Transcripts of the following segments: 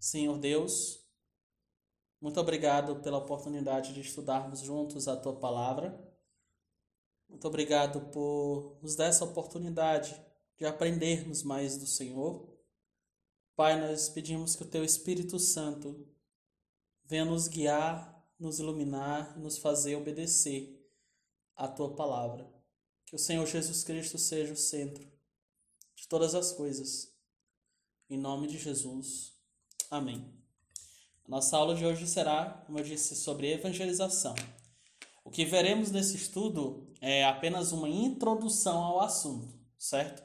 Senhor Deus, muito obrigado pela oportunidade de estudarmos juntos a tua palavra. Muito obrigado por nos dar essa oportunidade de aprendermos mais do Senhor. Pai, nós pedimos que o teu Espírito Santo venha nos guiar, nos iluminar, nos fazer obedecer a tua palavra. Que o Senhor Jesus Cristo seja o centro de todas as coisas. Em nome de Jesus. Amém. A nossa aula de hoje será, como eu disse, sobre evangelização. O que veremos nesse estudo é apenas uma introdução ao assunto, certo?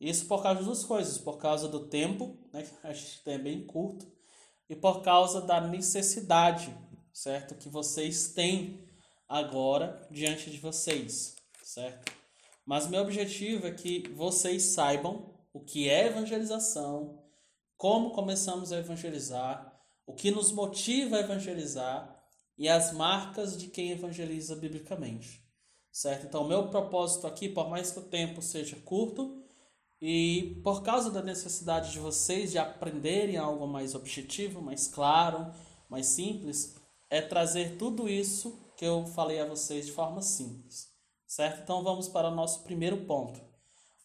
Isso por causa de duas coisas, por causa do tempo, né, que a gente tem bem curto, e por causa da necessidade, certo? Que vocês têm agora diante de vocês, certo? Mas meu objetivo é que vocês saibam o que é evangelização, como começamos a evangelizar, o que nos motiva a evangelizar e as marcas de quem evangeliza biblicamente. Certo? Então, meu propósito aqui, por mais que o tempo seja curto, e por causa da necessidade de vocês de aprenderem algo mais objetivo, mais claro, mais simples, é trazer tudo isso que eu falei a vocês de forma simples. Certo? Então, vamos para o nosso primeiro ponto.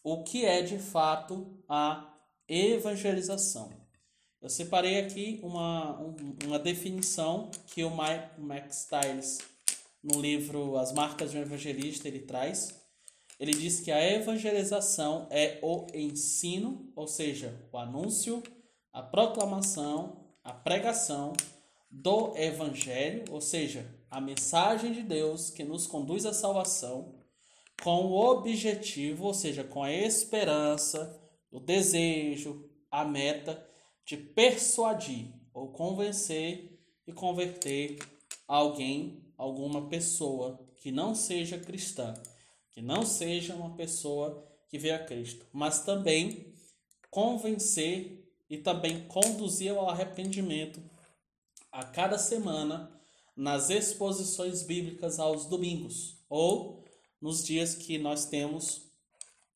O que é de fato a evangelização? Eu separei aqui uma, uma definição que o Mike, Max Stiles, no livro As Marcas de um Evangelista, ele traz. Ele diz que a evangelização é o ensino, ou seja, o anúncio, a proclamação, a pregação do evangelho, ou seja, a mensagem de Deus que nos conduz à salvação, com o objetivo, ou seja, com a esperança, o desejo, a meta de persuadir ou convencer e converter alguém, alguma pessoa que não seja cristã, que não seja uma pessoa que veio a Cristo, mas também convencer e também conduzir ao arrependimento a cada semana nas exposições bíblicas aos domingos ou nos dias que nós temos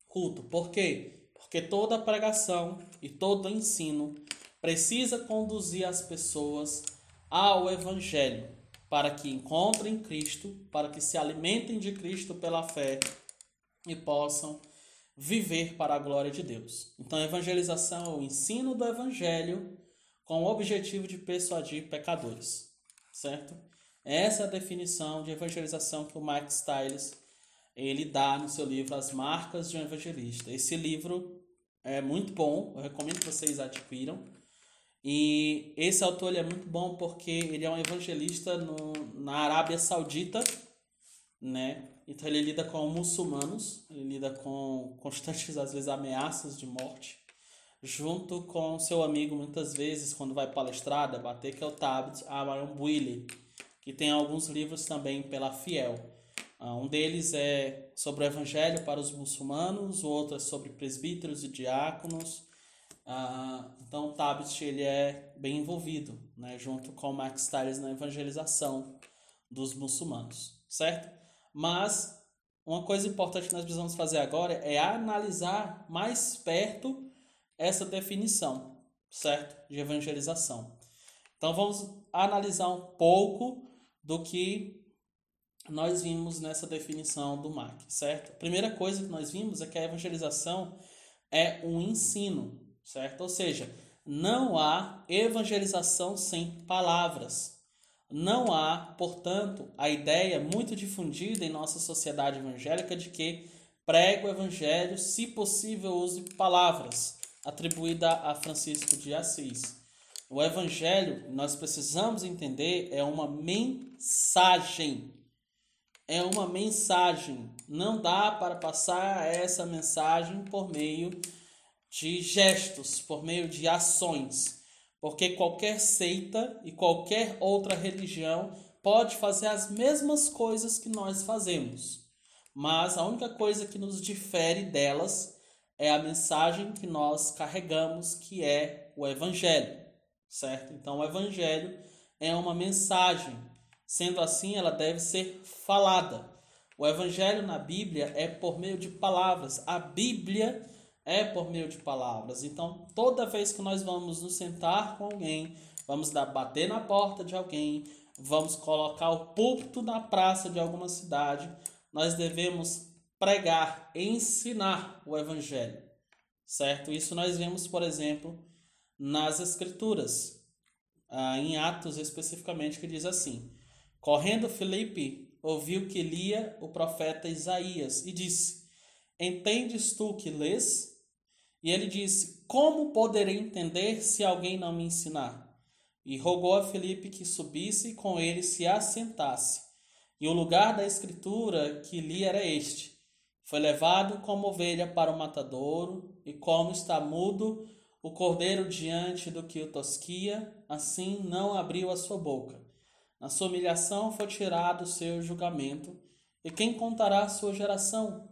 culto. Por quê? Porque toda pregação e todo ensino precisa conduzir as pessoas ao Evangelho, para que encontrem Cristo, para que se alimentem de Cristo pela fé e possam viver para a glória de Deus. Então, a evangelização é o ensino do Evangelho com o objetivo de persuadir pecadores, certo? Essa é a definição de evangelização que o Mike Stiles ele dá no seu livro As Marcas de um Evangelista. Esse livro é muito bom, eu recomendo que vocês adquiram. E esse autor é muito bom porque ele é um evangelista no, na Arábia Saudita, né? Então ele lida com muçulmanos, ele lida com constantes, às vezes, ameaças de morte, junto com seu amigo, muitas vezes, quando vai palestrar, debater, que é o Tabit Amaram Bwili, que tem alguns livros também pela Fiel. Ah, um deles é sobre o evangelho para os muçulmanos, o outro é sobre presbíteros e diáconos, ah, então Tabit ele é bem envolvido, né, junto com Max Stiles na evangelização dos muçulmanos, certo? Mas uma coisa importante que nós precisamos fazer agora é analisar mais perto essa definição, certo? De evangelização. Então vamos analisar um pouco do que nós vimos nessa definição do Mac, certo? A primeira coisa que nós vimos é que a evangelização é um ensino, certo? Ou seja, não há evangelização sem palavras. Não há, portanto, a ideia muito difundida em nossa sociedade evangélica de que prega o evangelho, se possível, use palavras, atribuída a Francisco de Assis. O evangelho, nós precisamos entender, é uma mensagem. É uma mensagem. Não dá para passar essa mensagem por meio de gestos, por meio de ações, porque qualquer seita e qualquer outra religião pode fazer as mesmas coisas que nós fazemos, mas a única coisa que nos difere delas é a mensagem que nós carregamos, que é o Evangelho, certo? Então, o Evangelho é uma mensagem, sendo assim, ela deve ser falada. O Evangelho na Bíblia é por meio de palavras. A Bíblia é por meio de palavras. Então, toda vez que nós vamos nos sentar com alguém, vamos dar, bater na porta de alguém, vamos colocar o púlpito na praça de alguma cidade, nós devemos pregar, ensinar o evangelho, certo? Isso nós vemos, por exemplo, nas escrituras, ah, em Atos especificamente, que diz assim: Correndo Felipe ouviu que lia o profeta Isaías e disse: Entendes tu que lês? E ele disse: Como poderei entender se alguém não me ensinar? E rogou a Felipe que subisse e com ele se assentasse. E o lugar da escritura que li era este: Foi levado como ovelha para o matadouro, e como está mudo o cordeiro diante do que o tosquia, assim não abriu a sua boca. Na sua humilhação foi tirado o seu julgamento, e quem contará a sua geração?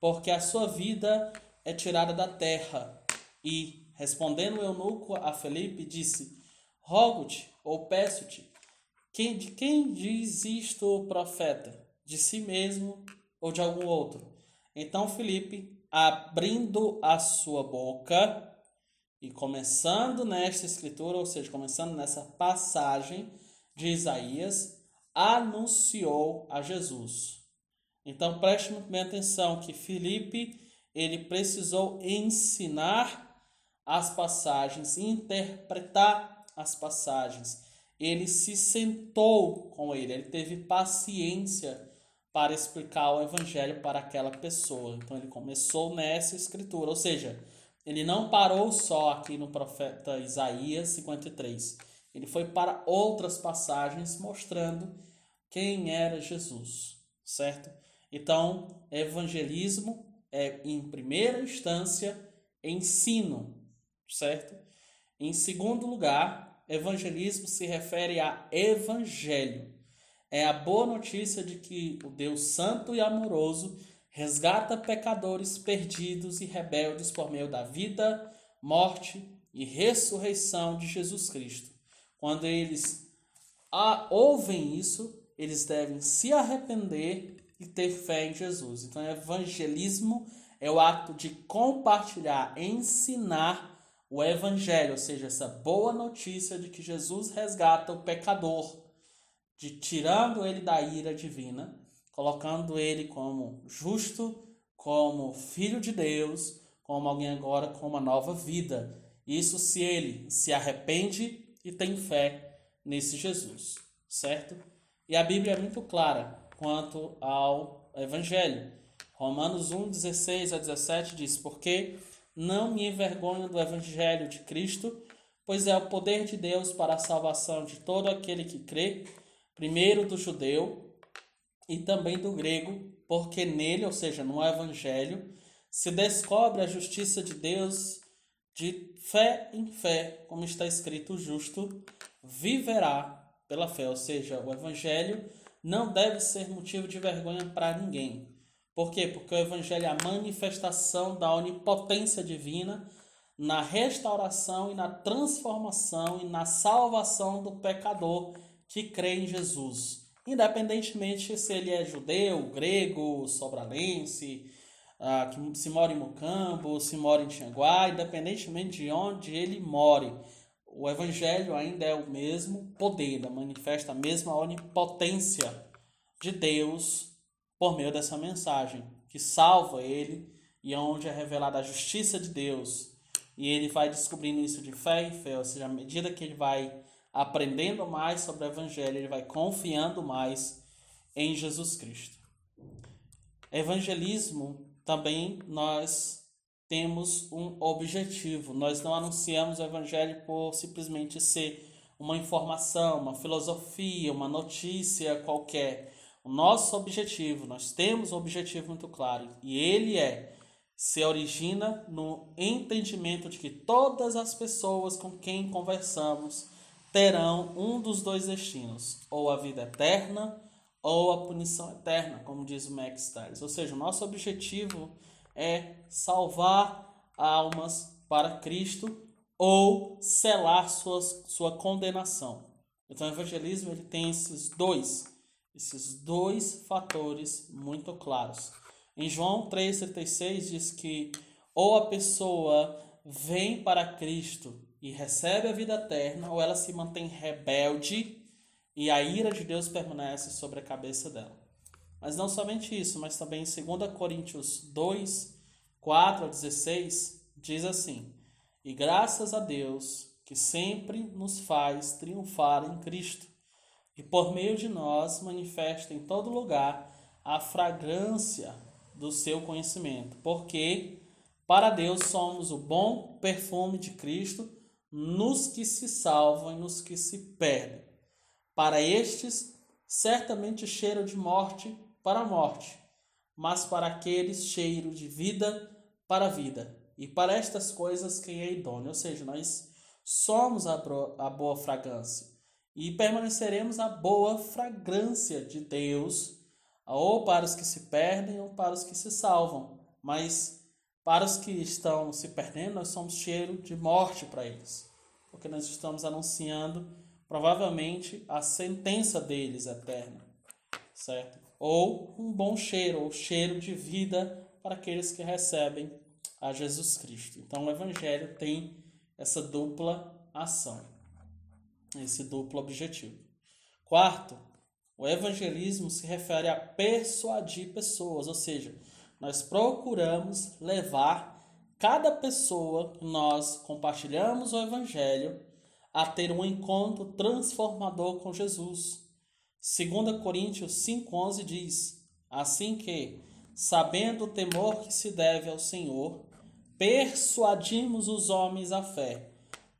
Porque a sua vida é tirada da terra. E, respondendo o eunuco a Felipe, disse: Rogo-te, ou peço-te, quem, de quem diz isto o profeta? De si mesmo ou de algum outro? Então Felipe, abrindo a sua boca e começando nesta escritura, ou seja, começando nessa passagem de Isaías, anunciou a Jesus. Então preste muito bem atenção que Felipe ele precisou ensinar as passagens, interpretar as passagens. Ele se sentou com ele, ele teve paciência para explicar o evangelho para aquela pessoa. Então ele começou nessa escritura, ou seja, ele não parou só aqui no profeta Isaías 53. Ele foi para outras passagens mostrando quem era Jesus, certo? Então, evangelismo é, em primeira instância, ensino, certo? Em segundo lugar, evangelismo se refere a evangelho. É a boa notícia de que o Deus Santo e amoroso resgata pecadores perdidos e rebeldes por meio da vida, morte e ressurreição de Jesus Cristo. Quando eles a, ouvem isso, eles devem se arrepender e ter fé em Jesus. Então, evangelismo é o ato de compartilhar, ensinar o evangelho, ou seja, essa boa notícia de que Jesus resgata o pecador, de tirando ele da ira divina, colocando ele como justo, como filho de Deus, como alguém agora com uma nova vida. Isso se ele se arrepende e tem fé nesse Jesus, certo? E a Bíblia é muito clara quanto ao Evangelho. Romanos 1, 16 a 17 diz: Porque não me envergonho do Evangelho de Cristo, pois é o poder de Deus para a salvação de todo aquele que crê, primeiro do judeu e também do grego, porque nele, ou seja, no Evangelho, se descobre a justiça de Deus de fé em fé, como está escrito: o justo viverá pela fé, ou seja, o Evangelho não deve ser motivo de vergonha para ninguém. Por quê? Porque o Evangelho é a manifestação da onipotência divina na restauração e na transformação e na salvação do pecador que crê em Jesus. Independentemente se ele é judeu, grego, sobralense, ah, que se mora em Mocambo, se mora em Tianguá, independentemente de onde ele more o evangelho ainda é o mesmo poder, manifesta a mesma onipotência de Deus por meio dessa mensagem, que salva ele e é onde é revelada a justiça de Deus. E ele vai descobrindo isso de fé em fé, ou seja, à medida que ele vai aprendendo mais sobre o evangelho, ele vai confiando mais em Jesus Cristo. Evangelismo também nós temos um objetivo. Nós não anunciamos o evangelho por simplesmente ser uma informação, uma filosofia, uma notícia qualquer. O nosso objetivo, nós temos um objetivo muito claro, e ele é se origina no entendimento de que todas as pessoas com quem conversamos terão um dos dois destinos, ou a vida eterna ou a punição eterna, como diz o Max Stiles. Ou seja, o nosso objetivo é salvar almas para Cristo ou selar suas, sua condenação. Então, o evangelismo ele tem esses dois, esses dois fatores muito claros. Em João 3,36 diz que ou a pessoa vem para Cristo e recebe a vida eterna, ou ela se mantém rebelde e a ira de Deus permanece sobre a cabeça dela. Mas não somente isso, mas também em 2 Coríntios 2, 4 a 16, diz assim: E graças a Deus que sempre nos faz triunfar em Cristo, e por meio de nós manifesta em todo lugar a fragrância do seu conhecimento, porque para Deus somos o bom perfume de Cristo nos que se salvam e nos que se perdem. Para estes, certamente cheiro de morte para a morte, mas para aqueles cheiro de vida para a vida. E para estas coisas quem é idôneo, ou seja, nós somos a, boa fragrância e permaneceremos a boa fragrância de Deus, ou para os que se perdem ou para os que se salvam. Mas para os que estão se perdendo, nós somos cheiro de morte para eles, porque nós estamos anunciando provavelmente a sentença deles eterna, certo? Ou um bom cheiro, ou cheiro de vida para aqueles que recebem a Jesus Cristo. Então o evangelho tem essa dupla ação, esse duplo objetivo. Quarto, o evangelismo se refere a persuadir pessoas, ou seja, nós procuramos levar cada pessoa que nós compartilhamos o evangelho a ter um encontro transformador com Jesus. 2 Coríntios 5,11 diz: Assim que, sabendo o temor que se deve ao Senhor, persuadimos os homens à fé,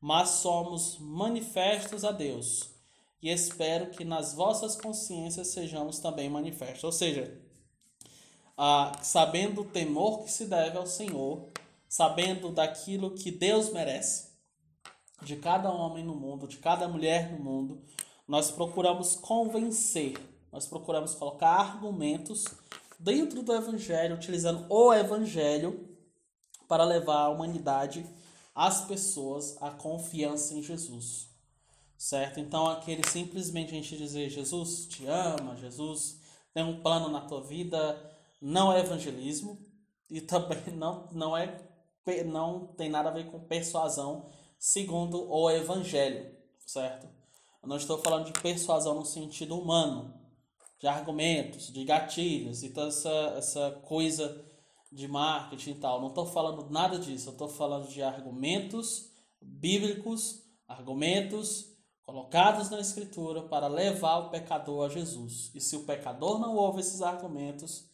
mas somos manifestos a Deus. E espero que nas vossas consciências sejamos também manifestos. Ou seja, ah, sabendo o temor que se deve ao Senhor, sabendo daquilo que Deus merece, de cada homem no mundo, de cada mulher no mundo, nós procuramos convencer, nós procuramos colocar argumentos dentro do Evangelho, utilizando o Evangelho para levar a humanidade, as pessoas, a confiança em Jesus. Certo? Então, aquele simplesmente a gente dizer Jesus te ama, Jesus tem um plano na tua vida, não é evangelismo e também não, não é não tem nada a ver com persuasão segundo o evangelho, certo? Eu não estou falando de persuasão no sentido humano, de argumentos, de gatilhos e toda essa, essa coisa de marketing e tal. Não estou falando nada disso. Eu estou falando de argumentos bíblicos, argumentos colocados na Escritura para levar o pecador a Jesus. E se o pecador não ouve esses argumentos,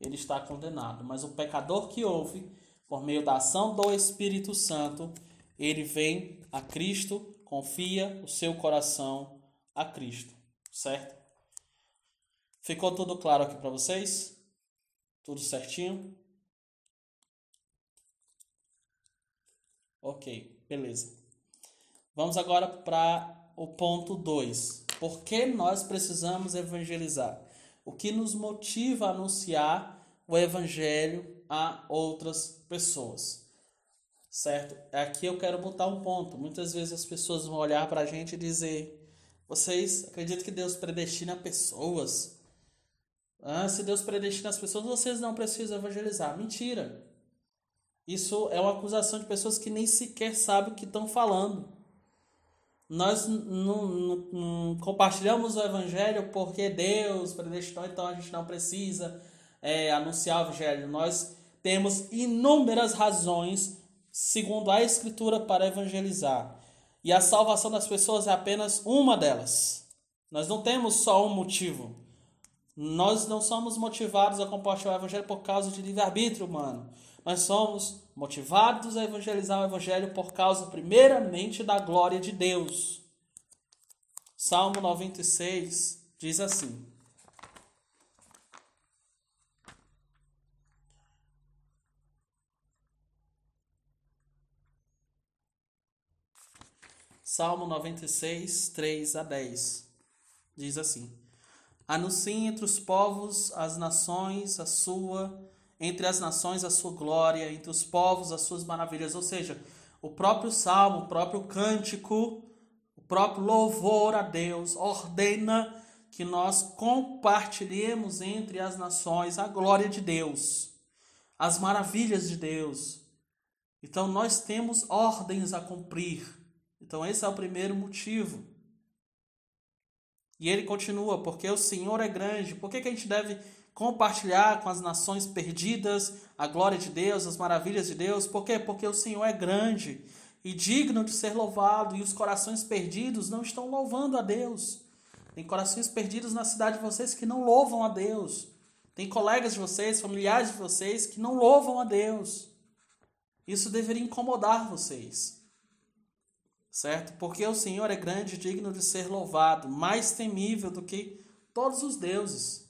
ele está condenado. Mas o pecador que ouve, por meio da ação do Espírito Santo, ele vem a Cristo, confia o seu coração a Cristo, certo? Ficou tudo claro aqui para vocês? Tudo certinho? Ok, beleza. Vamos agora para o ponto 2. Por que nós precisamos evangelizar? O que nos motiva a anunciar o evangelho a outras pessoas? Certo? Aqui eu quero botar um ponto. Muitas vezes as pessoas vão olhar para a gente e dizer: Vocês acreditam que Deus predestina pessoas? Ah, se Deus predestina as pessoas, vocês não precisam evangelizar. Mentira. Isso é uma acusação de pessoas que nem sequer sabem o que estão falando. Nós não, compartilhamos o evangelho porque Deus predestinou, então a gente não precisa é, anunciar o evangelho. Nós temos inúmeras razões, segundo a Escritura, para evangelizar. E a salvação das pessoas é apenas uma delas. Nós não temos só um motivo. Nós não somos motivados a compartilhar o evangelho por causa de livre-arbítrio humano. Nós somos motivados a evangelizar o evangelho por causa, primeiramente, da glória de Deus. Salmo 96 diz assim: Salmo 96, 3 a 10. Diz assim: Anunciem entre os povos, as nações, a sua entre as nações a sua glória, entre os povos as suas maravilhas. Ou seja, o próprio salmo, o próprio cântico, o próprio louvor a Deus ordena que nós compartilhemos entre as nações a glória de Deus, as maravilhas de Deus, Então nós temos ordens a cumprir. Então esse é o primeiro motivo. E ele continua, porque o Senhor é grande. Por que, que a gente deve compartilhar com as nações perdidas a glória de Deus, as maravilhas de Deus? Por quê? Porque o Senhor é grande e digno de ser louvado, e os corações perdidos não estão louvando a Deus. Tem corações perdidos na cidade de vocês que não louvam a Deus. Tem colegas de vocês, familiares de vocês que não louvam a Deus. Isso deveria incomodar vocês. Certo? Porque o Senhor é grande e digno de ser louvado, mais temível do que todos os deuses.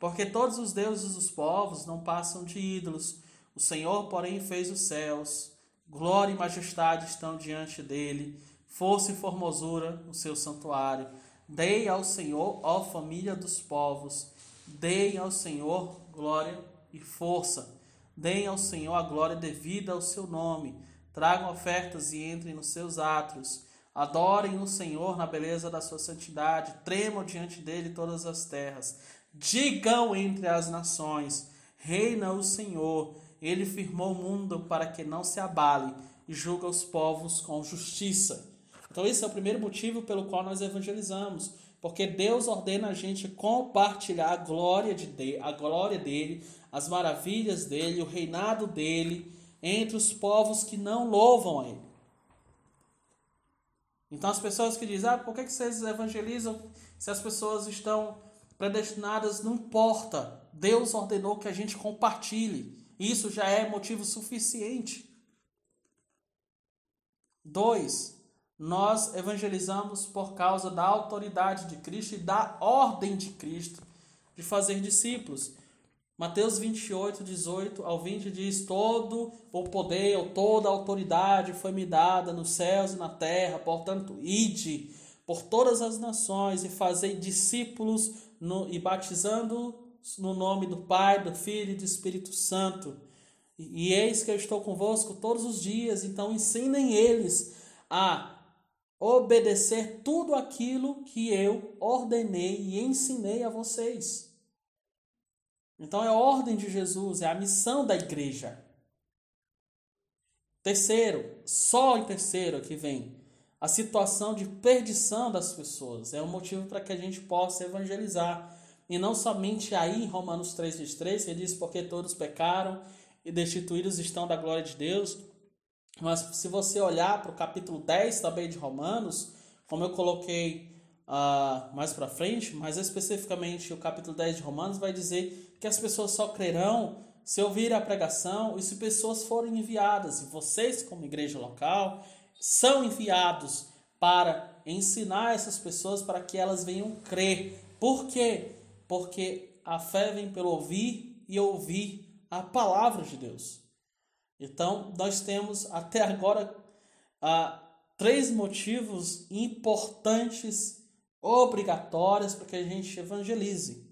Porque todos os deuses dos povos não passam de ídolos. O Senhor, porém, fez os céus. Glória e majestade estão diante dele. Força e formosura o seu santuário. Dei ao Senhor, ó família dos povos. Dei ao Senhor glória e força. Deem ao Senhor a glória devida ao seu nome. Tragam ofertas e entrem nos seus átrios. Adorem o Senhor na beleza da sua santidade. Tremam diante dele todas as terras. Digam entre as nações: Reina o Senhor. Ele firmou o mundo para que não se abale e julga os povos com justiça. Então, esse é o primeiro motivo pelo qual nós evangelizamos, porque Deus ordena a gente compartilhar a glória, de, a glória dele, as maravilhas dele, o reinado dele entre os povos que não louvam a ele. Então as pessoas que dizem, ah, por que vocês evangelizam se as pessoas estão predestinadas? Não importa. Deus ordenou que a gente compartilhe. Isso já é motivo suficiente. Dois, nós evangelizamos por causa da autoridade de Cristo e da ordem de Cristo de fazer discípulos. Mateus 28, 18 ao 20 diz: Todo o poder ou toda a autoridade foi me dada nos céus e na terra, portanto, ide por todas as nações e fazei discípulos no, e batizando no nome do Pai, do Filho e do Espírito Santo. E, e eis que eu estou convosco todos os dias, então ensinem eles a obedecer tudo aquilo que eu ordenei e ensinei a vocês. Então é a ordem de Jesus, é a missão da igreja. Terceiro, só em terceiro que vem a situação de perdição das pessoas. É um motivo para que a gente possa evangelizar. E não somente aí em Romanos 3,23, que diz: Porque todos pecaram e destituídos estão da glória de Deus. Mas se você olhar para o capítulo 10 também de Romanos, como eu coloquei uh, mais para frente, mas especificamente o capítulo 10 de Romanos vai dizer que as pessoas só crerão se ouvirem a pregação e se pessoas forem enviadas. E vocês, como igreja local, são enviados para ensinar essas pessoas para que elas venham crer. Por quê? Porque a fé vem pelo ouvir e ouvir a palavra de Deus. Então, nós temos até agora uh, três motivos importantes obrigatórias para que a gente evangelize,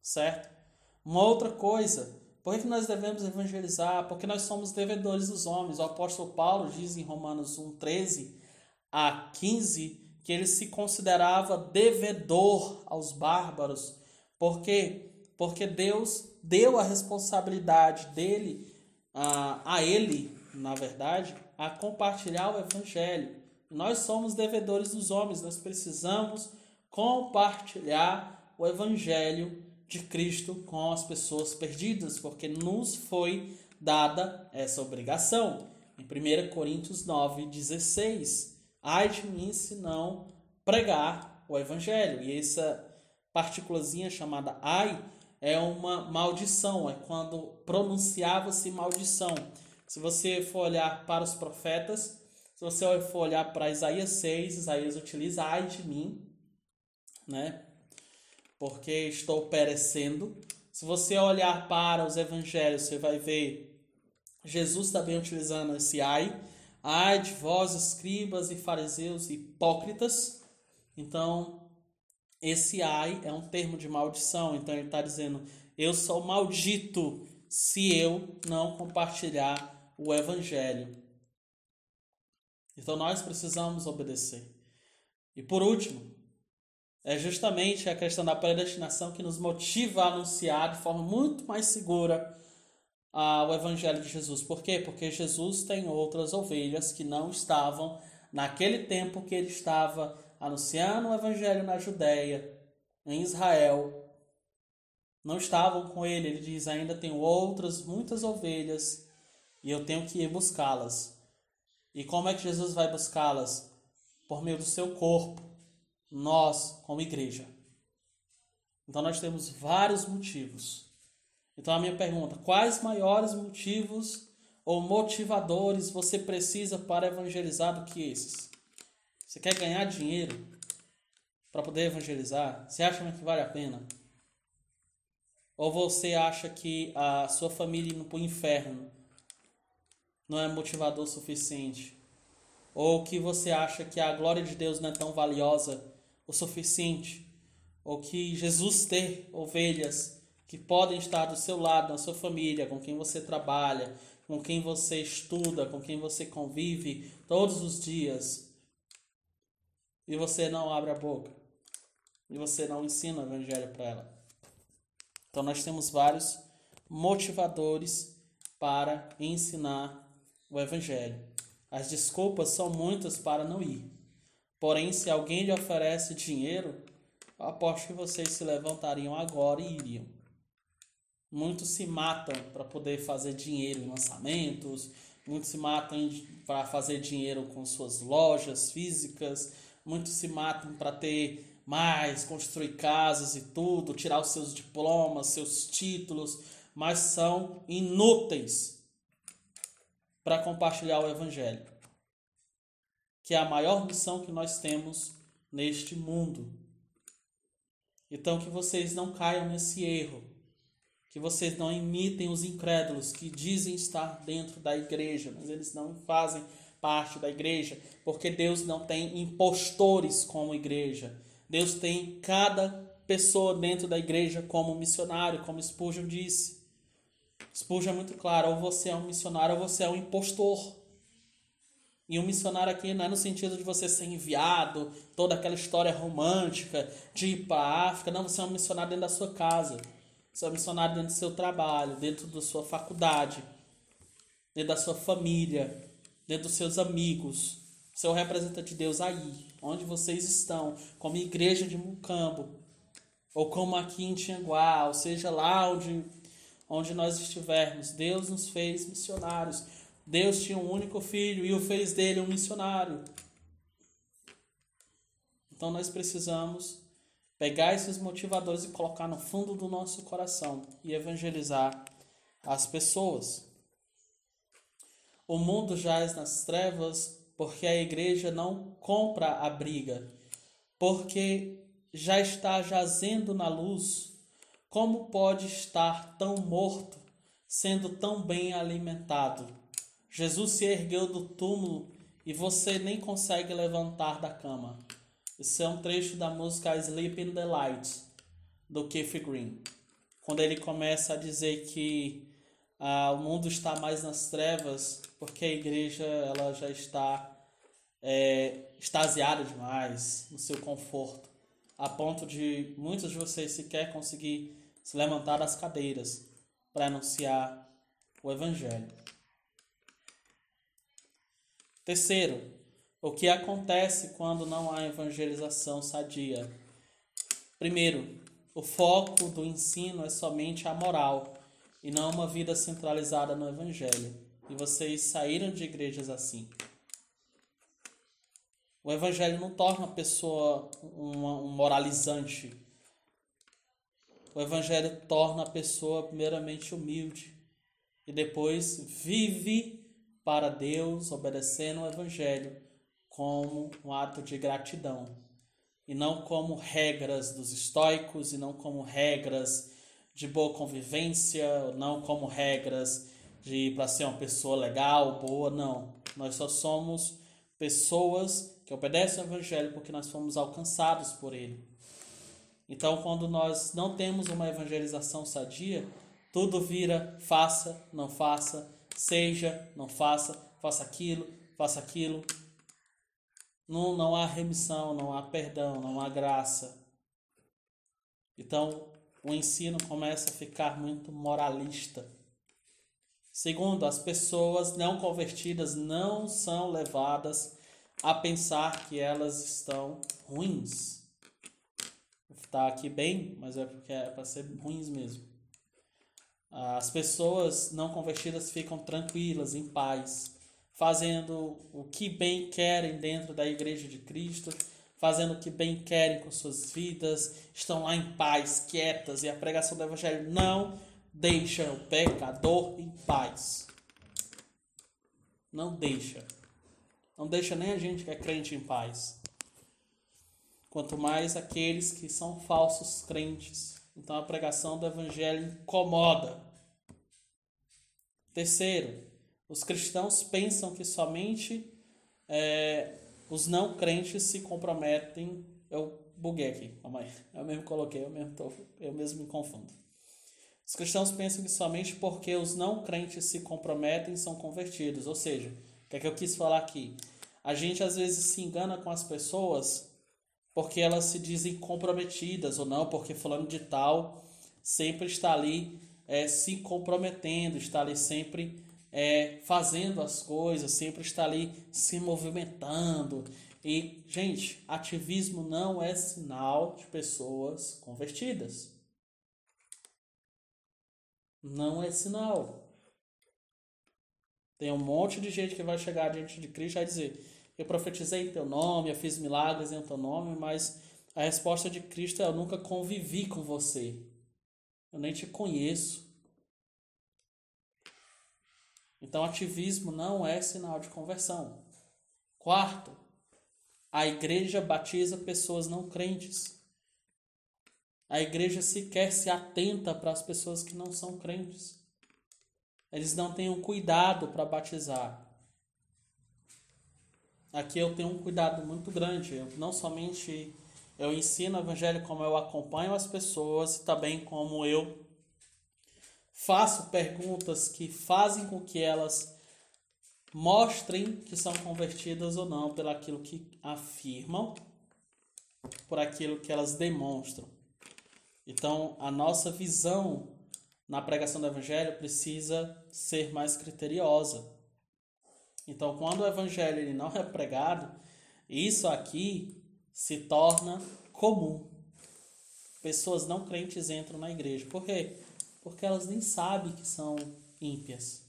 certo? Uma outra coisa, por que nós devemos evangelizar? Porque nós somos devedores dos homens. O apóstolo Paulo diz em Romanos 1, 13 a 15 que ele se considerava devedor aos bárbaros. Por quê? Porque Deus deu a responsabilidade dele, a, a ele, na verdade, a compartilhar o evangelho. Nós somos devedores dos homens, nós precisamos compartilhar o evangelho de Cristo com as pessoas perdidas, porque nos foi dada essa obrigação. Em 1 Coríntios 9, 16, ai de mim se não pregar o evangelho. E essa partículazinha chamada ai é uma maldição, é quando pronunciava-se maldição. Se você for olhar para os profetas, se você for olhar para Isaías 6, Isaías utiliza ai de mim né? Porque estou perecendo. Se você olhar para os evangelhos, você vai ver Jesus também utilizando esse ai. Ai de vós, escribas e fariseus hipócritas. Então, esse ai é um termo de maldição. Então, ele está dizendo: Eu sou maldito se eu não compartilhar o evangelho. Então, nós precisamos obedecer. E por último, é justamente a questão da predestinação que nos motiva a anunciar de forma muito mais segura ah, o Evangelho de Jesus. Por quê? Porque Jesus tem outras ovelhas que não estavam naquele tempo que ele estava anunciando o Evangelho na Judéia, em Israel. Não estavam com ele. Ele diz: ainda tenho outras, muitas ovelhas e eu tenho que ir buscá-las. E como é que Jesus vai buscá-las? Por meio do seu corpo, nós, como igreja. Então nós temos vários motivos. Então a minha pergunta: quais maiores motivos ou motivadores você precisa para evangelizar do que esses? Você quer ganhar dinheiro para poder evangelizar? Você acha que vale a pena? Ou você acha que a sua família indo para o inferno não é motivador suficiente? Ou que você acha que a glória de Deus não é tão valiosa o suficiente? Ou que Jesus ter ovelhas que podem estar do seu lado, na sua família, com quem você trabalha, com quem você estuda, com quem você convive todos os dias, e você não abre a boca, e você não ensina o evangelho para ela. Então nós temos vários motivadores para ensinar o Evangelho. As desculpas são muitas para não ir. Porém, se alguém lhe oferece dinheiro, aposto que vocês se levantariam agora e iriam. Muitos se matam para poder fazer dinheiro em lançamentos, muitos se matam para fazer dinheiro com suas lojas físicas, muitos se matam para ter mais, construir casas e tudo, tirar os seus diplomas, seus títulos, mas são inúteis para compartilhar o Evangelho, que é a maior missão que nós temos neste mundo. Então, que vocês não caiam nesse erro, que vocês não imitem os incrédulos que dizem estar dentro da igreja, mas eles não fazem parte da igreja, porque Deus não tem impostores como igreja. Deus tem cada pessoa dentro da igreja como missionário, como Spurgeon disse. Spurgeon é muito claro, ou você é um missionário ou você é um impostor. E um missionário aqui não é no sentido de você ser enviado, toda aquela história romântica de ir para a África. Não, você é um missionário dentro da sua casa. Você é um missionário dentro do seu trabalho, dentro da sua faculdade, dentro da sua família, dentro dos seus amigos. Você é o representante de Deus aí, onde vocês estão, como igreja de Mucambo, ou como aqui em Tianguá, ou seja, lá onde onde nós estivermos. Deus nos fez missionários. Deus tinha um único filho e o fez dele um missionário. Então nós precisamos pegar esses motivadores e colocar no fundo do nosso coração e evangelizar as pessoas. O mundo jaz nas trevas porque a igreja não compra a briga, porque já está jazendo na luz como pode estar tão morto, sendo tão bem alimentado? Jesus se ergueu do túmulo e você nem consegue levantar da cama. Isso é um trecho da música Sleep in the Light, do Keith Green. Quando ele começa a dizer que ah, o mundo está mais nas trevas porque a igreja ela já está é, extasiada demais no seu conforto, a ponto de muitos de vocês sequer conseguir se levantar das cadeiras para anunciar o Evangelho. Terceiro, o que acontece quando não há evangelização sadia? Primeiro, o foco do ensino é somente a moral e não uma vida centralizada no Evangelho. E vocês saíram de igrejas assim. O Evangelho não torna a pessoa um moralizante, o Evangelho torna a pessoa primeiramente humilde e depois vive para Deus, obedecendo o Evangelho como um ato de gratidão e não como regras dos estoicos e não como regras de boa convivência, não como regras de para ser uma pessoa legal, boa, não. Nós só somos pessoas que obedecem ao evangelho porque nós fomos alcançados por ele. Então, quando nós não temos uma evangelização sadia, tudo vira faça, não faça, seja, não faça, faça aquilo, faça aquilo. Não, não há remissão, não há perdão, não há graça. Então, o ensino começa a ficar muito moralista. Segundo, as pessoas não convertidas não são levadas a pensar que elas estão ruins. Está aqui bem, mas é porque é para ser ruins mesmo. As pessoas não convertidas ficam tranquilas, em paz, fazendo o que bem querem dentro da igreja de Cristo, fazendo o que bem querem com suas vidas, estão lá em paz, quietas, e a pregação do Evangelho não deixa o pecador em paz. Não deixa. Não deixa nem a gente que é crente em paz. Quanto mais aqueles que são falsos crentes. Então a pregação do Evangelho incomoda. Terceiro, os cristãos pensam que somente é, os não crentes se comprometem. Eu buguei aqui, calma aí. Eu mesmo coloquei, eu mesmo, tô, eu mesmo me confundo. Os cristãos pensam que somente porque os não crentes se comprometem são convertidos. Ou seja, o que é que eu quis falar aqui? A gente às vezes se engana com as pessoas porque elas se dizem comprometidas ou não, porque falando de tal sempre está ali é, se comprometendo, está ali sempre é, fazendo as coisas, sempre está ali se movimentando. E, gente, ativismo não é sinal de pessoas convertidas. Não é sinal. Tem um monte de gente que vai chegar diante de Cristo e vai dizer: Eu profetizei em teu nome, eu fiz milagres em teu nome, mas a resposta de Cristo é: Eu nunca convivi com você. Eu nem te conheço. Então, ativismo não é sinal de conversão. Quarto, a igreja batiza pessoas não crentes. A igreja sequer se atenta para as pessoas que não são crentes. Eles não têm um cuidado para batizar. Aqui eu tenho um cuidado muito grande. Eu não somente eu ensino o evangelho como eu acompanho as pessoas, e também como eu faço perguntas que fazem com que elas mostrem que são convertidas ou não pelo aquilo que afirmam, por aquilo que elas demonstram. Então, a nossa visão na pregação do evangelho precisa ser mais criteriosa. Então, quando o evangelho ele não é pregado, isso aqui se torna comum. Pessoas não crentes entram na igreja. Por quê? Porque elas nem sabem que são ímpias.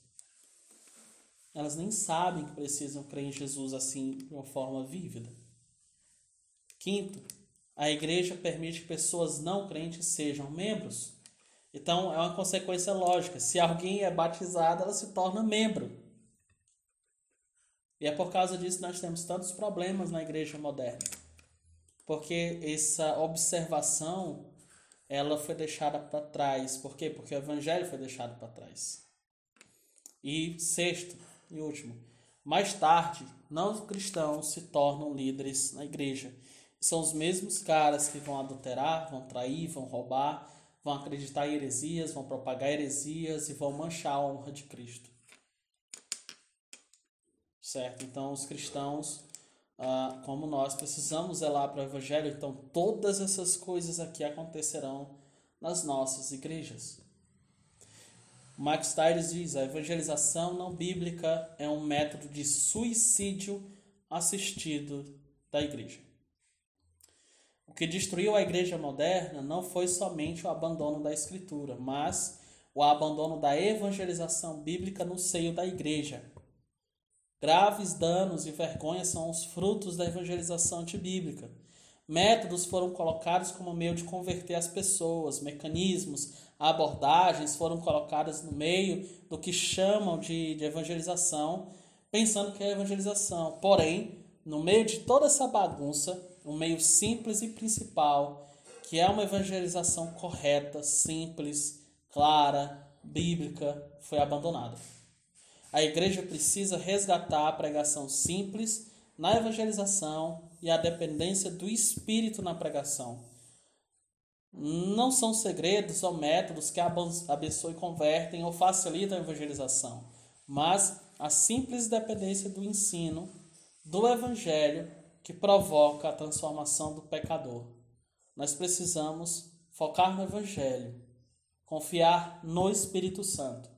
Elas nem sabem que precisam crer em Jesus assim de uma forma vívida. Quinto, a igreja permite que pessoas não crentes sejam membros. Então é uma consequência lógica. Se alguém é batizado, ela se torna membro. E é por causa disso que nós temos tantos problemas na igreja moderna. Porque essa observação ela foi deixada para trás. Por quê? Porque o evangelho foi deixado para trás. E sexto e último, mais tarde, não cristãos se tornam líderes na igreja são os mesmos caras que vão adulterar, vão trair, vão roubar, vão acreditar em heresias, vão propagar heresias e vão manchar a honra de Cristo. Certo? Então, os cristãos, ah, como nós, precisamos zelar para o Evangelho, então todas essas coisas aqui acontecerão nas nossas igrejas. Max Stiles diz: a evangelização não bíblica é um método de suicídio assistido da igreja. O que destruiu a igreja moderna não foi somente o abandono da escritura, mas o abandono da evangelização bíblica no seio da igreja. Graves danos e vergonhas são os frutos da evangelização antibíblica. Métodos foram colocados como meio de converter as pessoas, mecanismos, abordagens foram colocadas no meio do que chamam de, de evangelização, pensando que é evangelização. Porém, no meio de toda essa bagunça, um meio simples e principal, que é uma evangelização correta, simples, clara, bíblica, foi abandonada. A igreja precisa resgatar a pregação simples na evangelização e a dependência do Espírito na pregação. Não são segredos ou métodos que abençoam e convertem ou facilitam a evangelização, mas a simples dependência do ensino do Evangelho que provoca a transformação do pecador. Nós precisamos focar no Evangelho, confiar no Espírito Santo,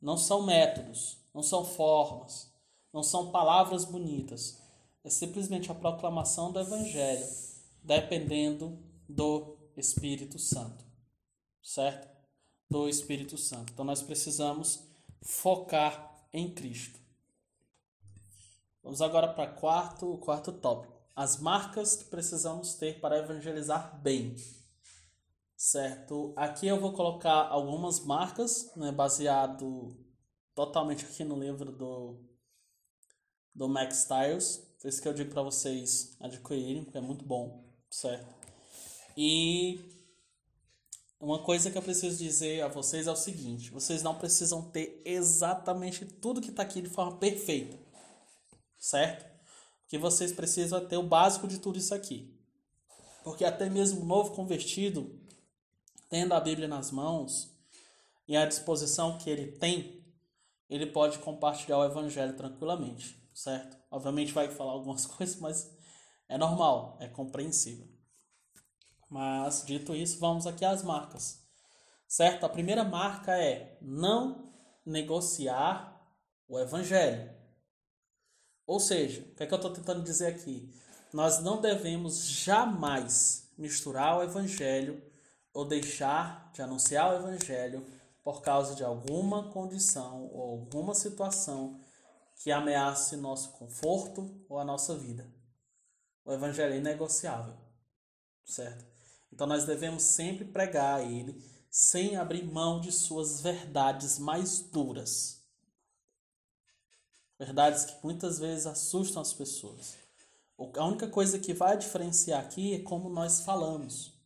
não são métodos, não são formas, não são palavras bonitas. É simplesmente a proclamação do Evangelho, dependendo do Espírito Santo, certo? Do Espírito Santo. Então nós precisamos focar em Cristo. Vamos agora para quarto, o quarto tópico. As marcas que precisamos ter para evangelizar bem. Certo? Aqui eu vou colocar algumas marcas, né, baseado totalmente aqui no livro do, do Max Styles. Isso que eu digo para vocês adquirirem, porque é muito bom, certo? E uma coisa que eu preciso dizer a vocês é o seguinte: vocês não precisam ter exatamente tudo que está aqui de forma perfeita, certo? Que vocês precisam ter o básico de tudo isso aqui. Porque até mesmo o novo convertido, tendo a Bíblia nas mãos e a disposição que ele tem, ele pode compartilhar o Evangelho tranquilamente, certo? Obviamente vai falar algumas coisas, mas é normal, é compreensível. Mas, dito isso, vamos aqui às marcas. Certo? A primeira marca é não negociar o evangelho. Ou seja, o que é que eu estou tentando dizer aqui? Nós não devemos jamais misturar o evangelho ou deixar de anunciar o evangelho por causa de alguma condição ou alguma situação que ameace nosso conforto ou a nossa vida. O evangelho é inegociável, certo? Então nós devemos sempre pregar a Ele sem abrir mão de suas verdades mais duras. Verdades que muitas vezes assustam as pessoas. A única coisa que vai diferenciar aqui é como nós falamos.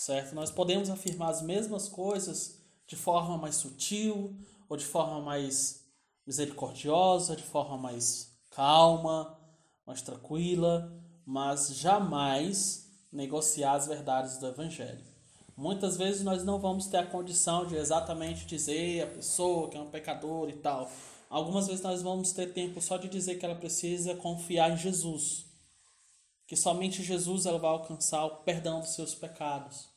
Certo? Nós podemos afirmar as mesmas coisas de forma mais sutil, ou de forma mais misericordiosa, de forma mais calma, mais tranquila, mas jamais negociar as verdades do Evangelho. Muitas vezes nós não vamos ter a condição de exatamente dizer a pessoa que é um pecador e tal. Algumas vezes nós vamos ter tempo só de dizer que ela precisa confiar em Jesus. Que somente Jesus ela vai alcançar o perdão dos seus pecados.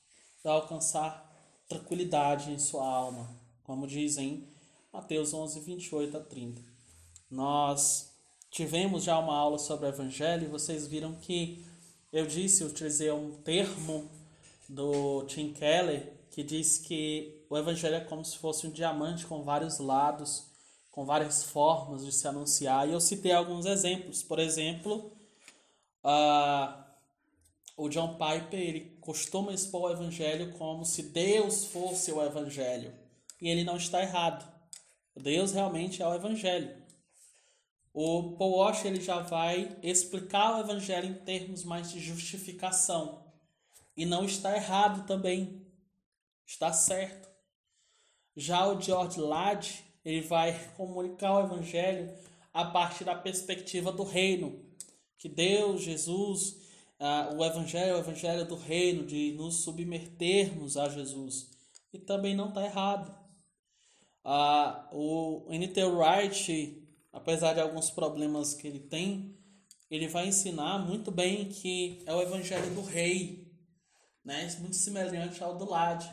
Vai alcançar tranquilidade em sua alma. Como dizem Mateus 11, 28 a 30. Nós tivemos já uma aula sobre o Evangelho e vocês viram que eu disse, eu utilizei um termo do Tim Keller que diz que o evangelho é como se fosse um diamante com vários lados, com várias formas de se anunciar. E eu citei alguns exemplos. Por exemplo, uh, o John Piper ele costuma expor o evangelho como se Deus fosse o evangelho. E ele não está errado. Deus realmente é o evangelho. O Paul ele já vai explicar o evangelho em termos mais de justificação. E não está errado também. Está certo. Já o George Ladd, ele vai comunicar o evangelho a partir da perspectiva do reino. Que Deus, Jesus, uh, o evangelho é o evangelho do reino, de nos submetermos a Jesus. E também não está errado. Uh, o N.T. Wright apesar de alguns problemas que ele tem, ele vai ensinar muito bem que é o evangelho do rei, né? Muito semelhante ao do Lade,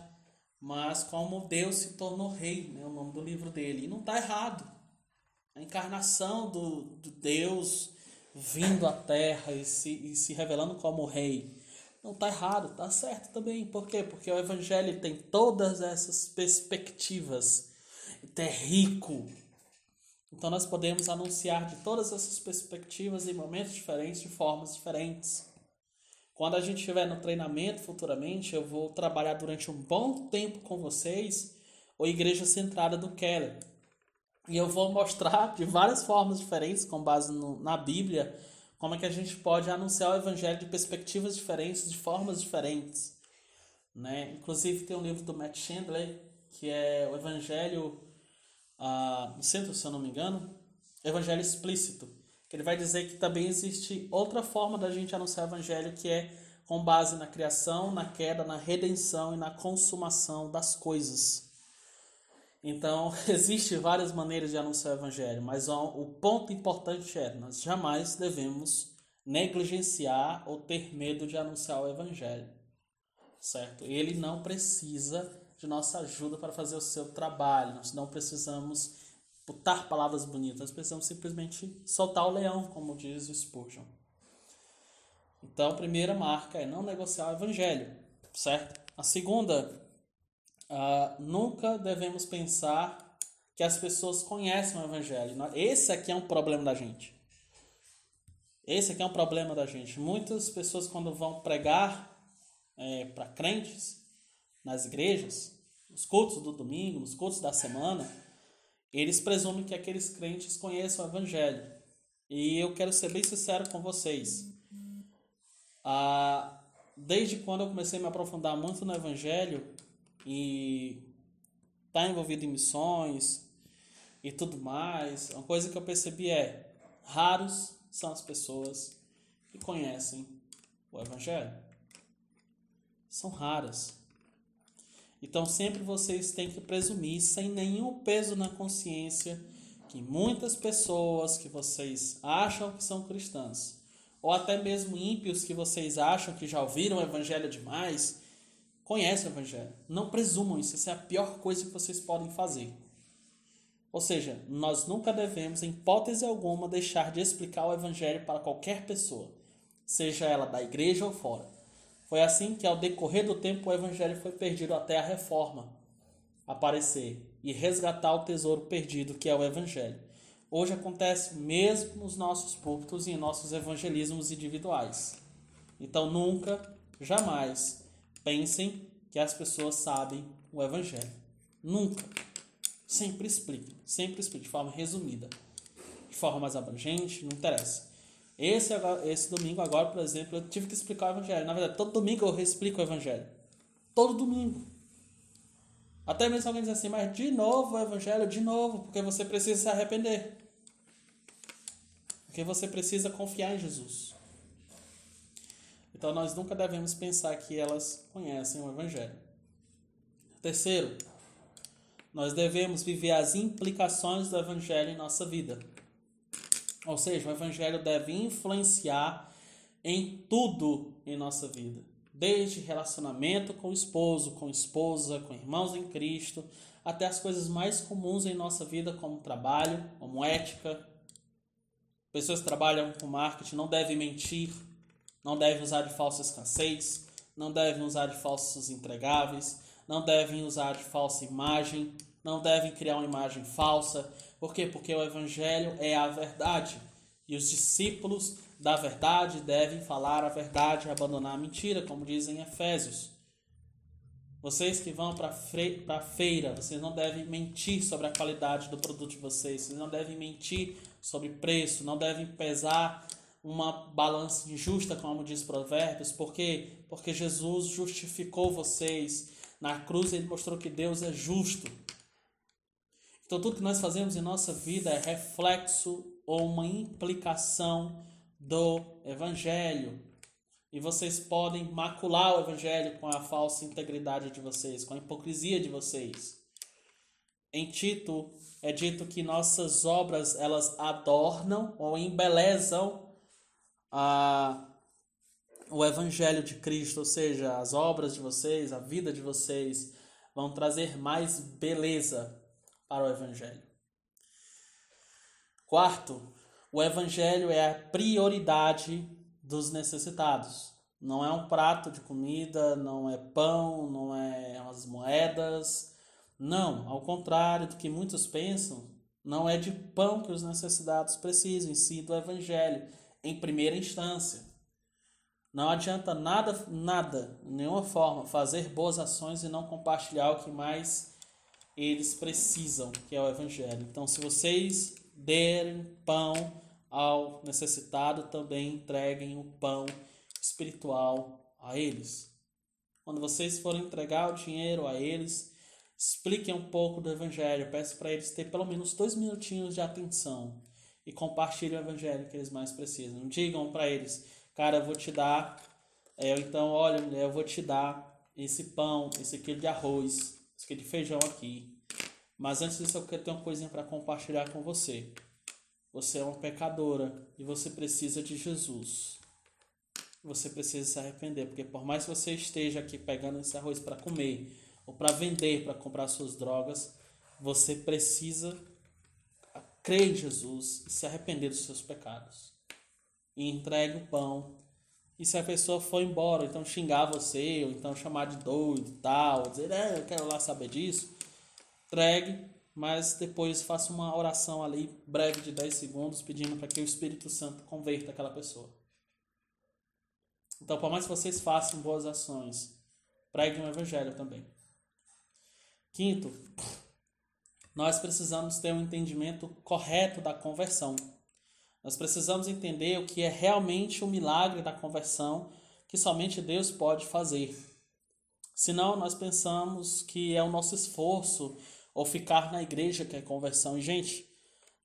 mas como Deus se tornou rei, né? O nome do livro dele. E não está errado. A encarnação do, do Deus vindo à terra e se, e se revelando como rei. Não está errado, está certo também. Por quê? Porque o Evangelho tem todas essas perspectivas. É rico então nós podemos anunciar de todas essas perspectivas em momentos diferentes, de formas diferentes. Quando a gente estiver no treinamento futuramente, eu vou trabalhar durante um bom tempo com vocês o Igreja Centrada do Keller. E eu vou mostrar de várias formas diferentes, com base no, na Bíblia, como é que a gente pode anunciar o Evangelho de perspectivas diferentes, de formas diferentes. Né? Inclusive tem um livro do Matt Chandler, que é o Evangelho ah, no centro, se eu não me engano, evangelho explícito. Que ele vai dizer que também existe outra forma da gente anunciar o evangelho que é com base na criação, na queda, na redenção e na consumação das coisas. Então, existe várias maneiras de anunciar o evangelho, mas o ponto importante é nós jamais devemos negligenciar ou ter medo de anunciar o evangelho. Certo? Ele não precisa de nossa ajuda para fazer o seu trabalho. Nós não precisamos botar palavras bonitas, nós precisamos simplesmente soltar o leão, como diz o Spurgeon. Então, a primeira marca é não negociar o evangelho, certo? A segunda, uh, nunca devemos pensar que as pessoas conhecem o evangelho. Esse aqui é um problema da gente. Esse aqui é um problema da gente. Muitas pessoas, quando vão pregar é, para crentes nas igrejas, nos cultos do domingo, nos cultos da semana, eles presumem que aqueles crentes conheçam o Evangelho. E eu quero ser bem sincero com vocês. Ah, desde quando eu comecei a me aprofundar muito no Evangelho e tá envolvido em missões e tudo mais, uma coisa que eu percebi é raros são as pessoas que conhecem o Evangelho. São raras. Então sempre vocês têm que presumir, sem nenhum peso na consciência, que muitas pessoas que vocês acham que são cristãs, ou até mesmo ímpios que vocês acham que já ouviram o Evangelho demais, conhecem o Evangelho. Não presumam isso, isso é a pior coisa que vocês podem fazer. Ou seja, nós nunca devemos, em hipótese alguma, deixar de explicar o Evangelho para qualquer pessoa, seja ela da igreja ou fora. Foi assim que, ao decorrer do tempo, o Evangelho foi perdido até a reforma aparecer e resgatar o tesouro perdido, que é o Evangelho. Hoje acontece mesmo nos nossos púlpitos e em nossos evangelismos individuais. Então, nunca, jamais pensem que as pessoas sabem o Evangelho. Nunca. Sempre explique, sempre explique de forma resumida, de forma mais abrangente, não interessa. Esse, esse domingo agora, por exemplo, eu tive que explicar o Evangelho. Na verdade, todo domingo eu reexplico o Evangelho. Todo domingo. Até mesmo alguém diz assim, mas de novo o Evangelho, de novo, porque você precisa se arrepender. Porque você precisa confiar em Jesus. Então nós nunca devemos pensar que elas conhecem o Evangelho. Terceiro, nós devemos viver as implicações do Evangelho em nossa vida. Ou seja, o Evangelho deve influenciar em tudo em nossa vida, desde relacionamento com o esposo, com esposa, com irmãos em Cristo, até as coisas mais comuns em nossa vida, como trabalho, como ética. Pessoas que trabalham com marketing não devem mentir, não devem usar de falsa escassez, não devem usar de falsos entregáveis, não devem usar de falsa imagem, não devem criar uma imagem falsa. Por quê? Porque o Evangelho é a verdade. E os discípulos da verdade devem falar a verdade e abandonar a mentira, como dizem em Efésios. Vocês que vão para a feira, vocês não devem mentir sobre a qualidade do produto de vocês, vocês não devem mentir sobre preço, não devem pesar uma balança injusta, como diz Provérbios, por quê? Porque Jesus justificou vocês, na cruz ele mostrou que Deus é justo. Então, tudo que nós fazemos em nossa vida é reflexo ou uma implicação do Evangelho. E vocês podem macular o Evangelho com a falsa integridade de vocês, com a hipocrisia de vocês. Em Tito é dito que nossas obras elas adornam ou embelezam a o Evangelho de Cristo, ou seja, as obras de vocês, a vida de vocês, vão trazer mais beleza para o Evangelho. Quarto, o Evangelho é a prioridade dos necessitados. Não é um prato de comida, não é pão, não é as moedas. Não, ao contrário do que muitos pensam, não é de pão que os necessitados precisam, em si do Evangelho, em primeira instância. Não adianta nada, nada, nenhuma forma, fazer boas ações e não compartilhar o que mais eles precisam, que é o Evangelho. Então, se vocês derem pão ao necessitado, também entreguem o pão espiritual a eles. Quando vocês forem entregar o dinheiro a eles, expliquem um pouco do Evangelho. Peço para eles ter pelo menos dois minutinhos de atenção e compartilhem o Evangelho que eles mais precisam. Digam para eles, cara, eu vou te dar, é, então, olha, eu vou te dar esse pão, esse quilo de arroz, esse quilo de feijão aqui. Mas antes disso, eu quero ter uma coisinha para compartilhar com você. Você é uma pecadora e você precisa de Jesus. Você precisa se arrepender, porque por mais que você esteja aqui pegando esse arroz para comer, ou para vender, para comprar suas drogas, você precisa crer em Jesus e se arrepender dos seus pecados. E entregue o pão. E se a pessoa for embora, então xingar você, ou então chamar de doido e tal, dizer, é, eu quero lá saber disso, entregue, mas depois faça uma oração ali, breve de 10 segundos, pedindo para que o Espírito Santo converta aquela pessoa. Então, por mais que vocês façam boas ações, preguem o Evangelho também. Quinto, nós precisamos ter um entendimento correto da conversão. Nós precisamos entender o que é realmente o milagre da conversão que somente Deus pode fazer. Senão, nós pensamos que é o nosso esforço ou ficar na igreja que é conversão. E, gente,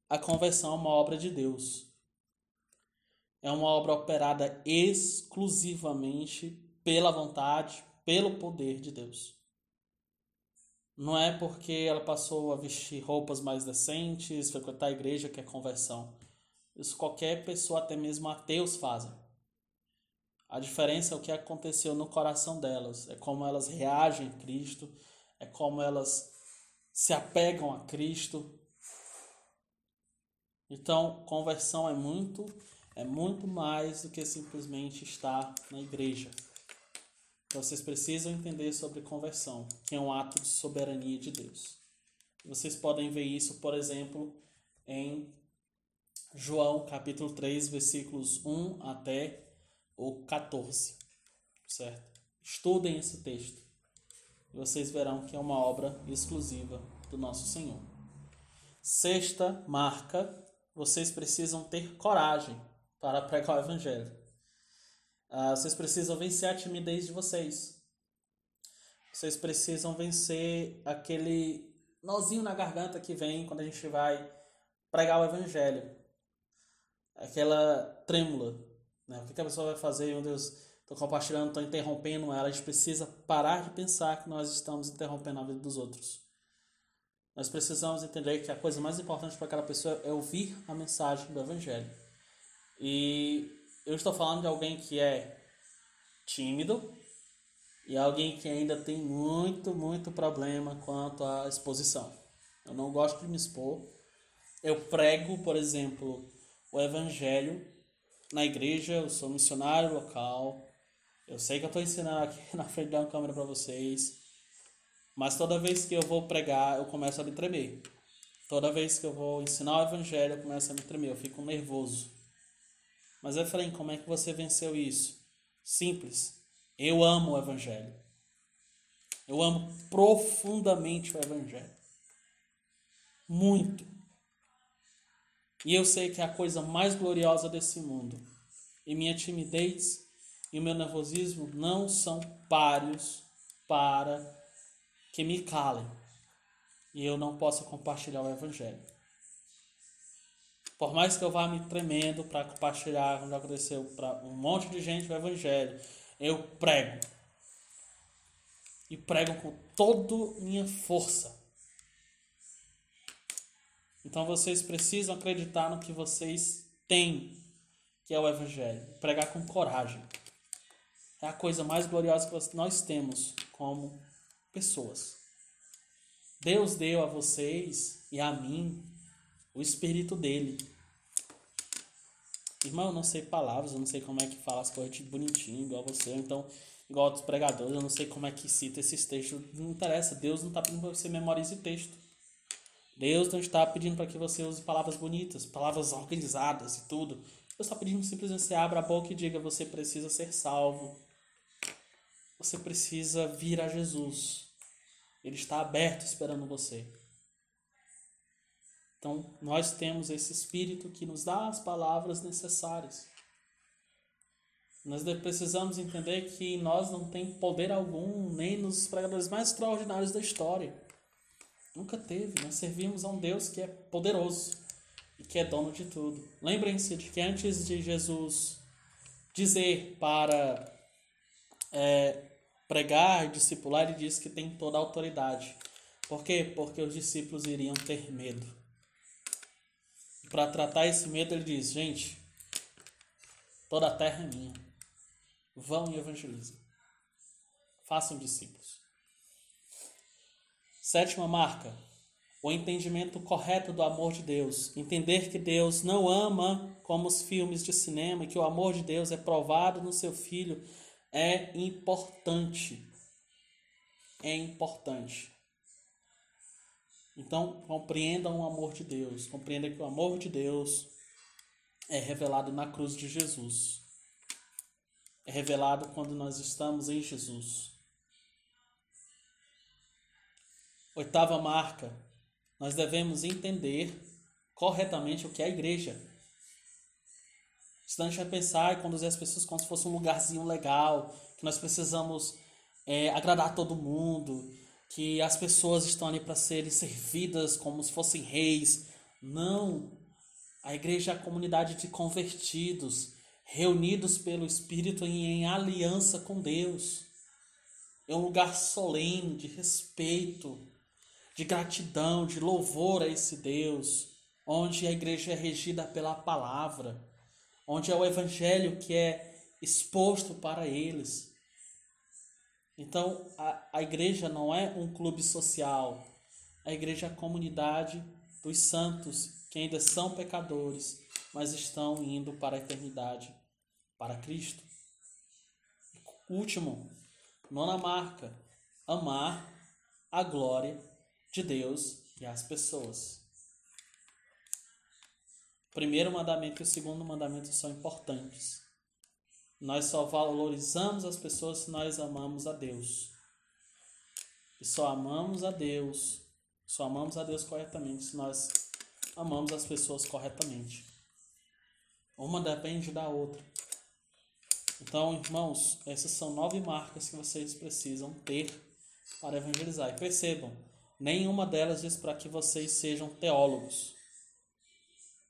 a conversão é uma obra de Deus. É uma obra operada exclusivamente pela vontade, pelo poder de Deus. Não é porque ela passou a vestir roupas mais decentes, frequentar a igreja que é conversão. Isso qualquer pessoa, até mesmo ateus, fazem. A diferença é o que aconteceu no coração delas, é como elas reagem a Cristo, é como elas se apegam a Cristo. Então, conversão é muito, é muito mais do que simplesmente estar na igreja. Então, vocês precisam entender sobre conversão, que é um ato de soberania de Deus. Vocês podem ver isso, por exemplo, em João capítulo 3, versículos 1 até o 14. Certo? Estudem esse texto. E vocês verão que é uma obra exclusiva do nosso Senhor. Sexta marca, vocês precisam ter coragem para pregar o evangelho. Uh, vocês precisam vencer a timidez de vocês. Vocês precisam vencer aquele nozinho na garganta que vem quando a gente vai pregar o evangelho. Aquela trêmula. Né? O que a pessoa vai fazer? Meu Deus, estou compartilhando, estou interrompendo ela. A gente precisa parar de pensar que nós estamos interrompendo a vida dos outros. Nós precisamos entender que a coisa mais importante para aquela pessoa é ouvir a mensagem do evangelho. E eu estou falando de alguém que é tímido e alguém que ainda tem muito, muito problema quanto à exposição. Eu não gosto de me expor. Eu prego, por exemplo, o evangelho na igreja, eu sou missionário local. Eu sei que eu estou ensinando aqui na frente da câmera para vocês, mas toda vez que eu vou pregar, eu começo a me tremer. Toda vez que eu vou ensinar o evangelho, eu começo a me tremer, eu fico nervoso. Mas Efraim, como é que você venceu isso? Simples. Eu amo o Evangelho. Eu amo profundamente o Evangelho. Muito. E eu sei que é a coisa mais gloriosa desse mundo. E minha timidez e o meu nervosismo não são páreos para que me calem. E eu não possa compartilhar o Evangelho. Por mais que eu vá me tremendo para compartilhar, como já aconteceu para um monte de gente o Evangelho, eu prego. E prego com toda minha força. Então vocês precisam acreditar no que vocês têm, que é o Evangelho. Pregar com coragem. É a coisa mais gloriosa que nós temos como pessoas. Deus deu a vocês e a mim o espírito dele. Irmão, eu não sei palavras, eu não sei como é que fala as coisas bonitinho, igual você, então, igual outros pregadores, eu não sei como é que cita esses textos. Não interessa, Deus não está pedindo para você memorize texto. Deus não está pedindo para que você use palavras bonitas, palavras organizadas e tudo. Deus está pedindo simplesmente que você abra a boca e diga: você precisa ser salvo. Você precisa vir a Jesus. Ele está aberto esperando você. Então, nós temos esse Espírito que nos dá as palavras necessárias. Nós precisamos entender que nós não tem poder algum, nem nos pregadores mais extraordinários da história. Nunca teve. Nós servimos a um Deus que é poderoso e que é dono de tudo. Lembrem-se de que antes de Jesus dizer para é, pregar discipular, ele disse que tem toda a autoridade. Por quê? Porque os discípulos iriam ter medo para tratar esse medo, ele diz: gente, toda a terra é minha. Vão e evangelizem. Façam discípulos. Sétima marca, o entendimento correto do amor de Deus. Entender que Deus não ama como os filmes de cinema e que o amor de Deus é provado no seu filho é importante. É importante. Então, compreendam o amor de Deus. Compreenda que o amor de Deus é revelado na cruz de Jesus. É revelado quando nós estamos em Jesus. Oitava marca, nós devemos entender corretamente o que é a igreja. Senão a gente vai pensar e conduzir as pessoas como se fosse um lugarzinho legal, que nós precisamos é, agradar todo mundo, que as pessoas estão ali para serem servidas como se fossem reis. Não. A igreja é a comunidade de convertidos, reunidos pelo Espírito em aliança com Deus. É um lugar solene, de respeito, de gratidão, de louvor a esse Deus, onde a igreja é regida pela palavra, onde é o evangelho que é exposto para eles. Então, a, a igreja não é um clube social, a igreja é a comunidade dos santos que ainda são pecadores, mas estão indo para a eternidade, para Cristo. Último, nona marca, amar a glória de Deus e as pessoas. O primeiro mandamento e o segundo mandamento são importantes. Nós só valorizamos as pessoas se nós amamos a Deus. E só amamos a Deus, só amamos a Deus corretamente se nós amamos as pessoas corretamente. Uma depende da outra. Então, irmãos, essas são nove marcas que vocês precisam ter para evangelizar. E percebam, Nenhuma delas diz para que vocês sejam teólogos,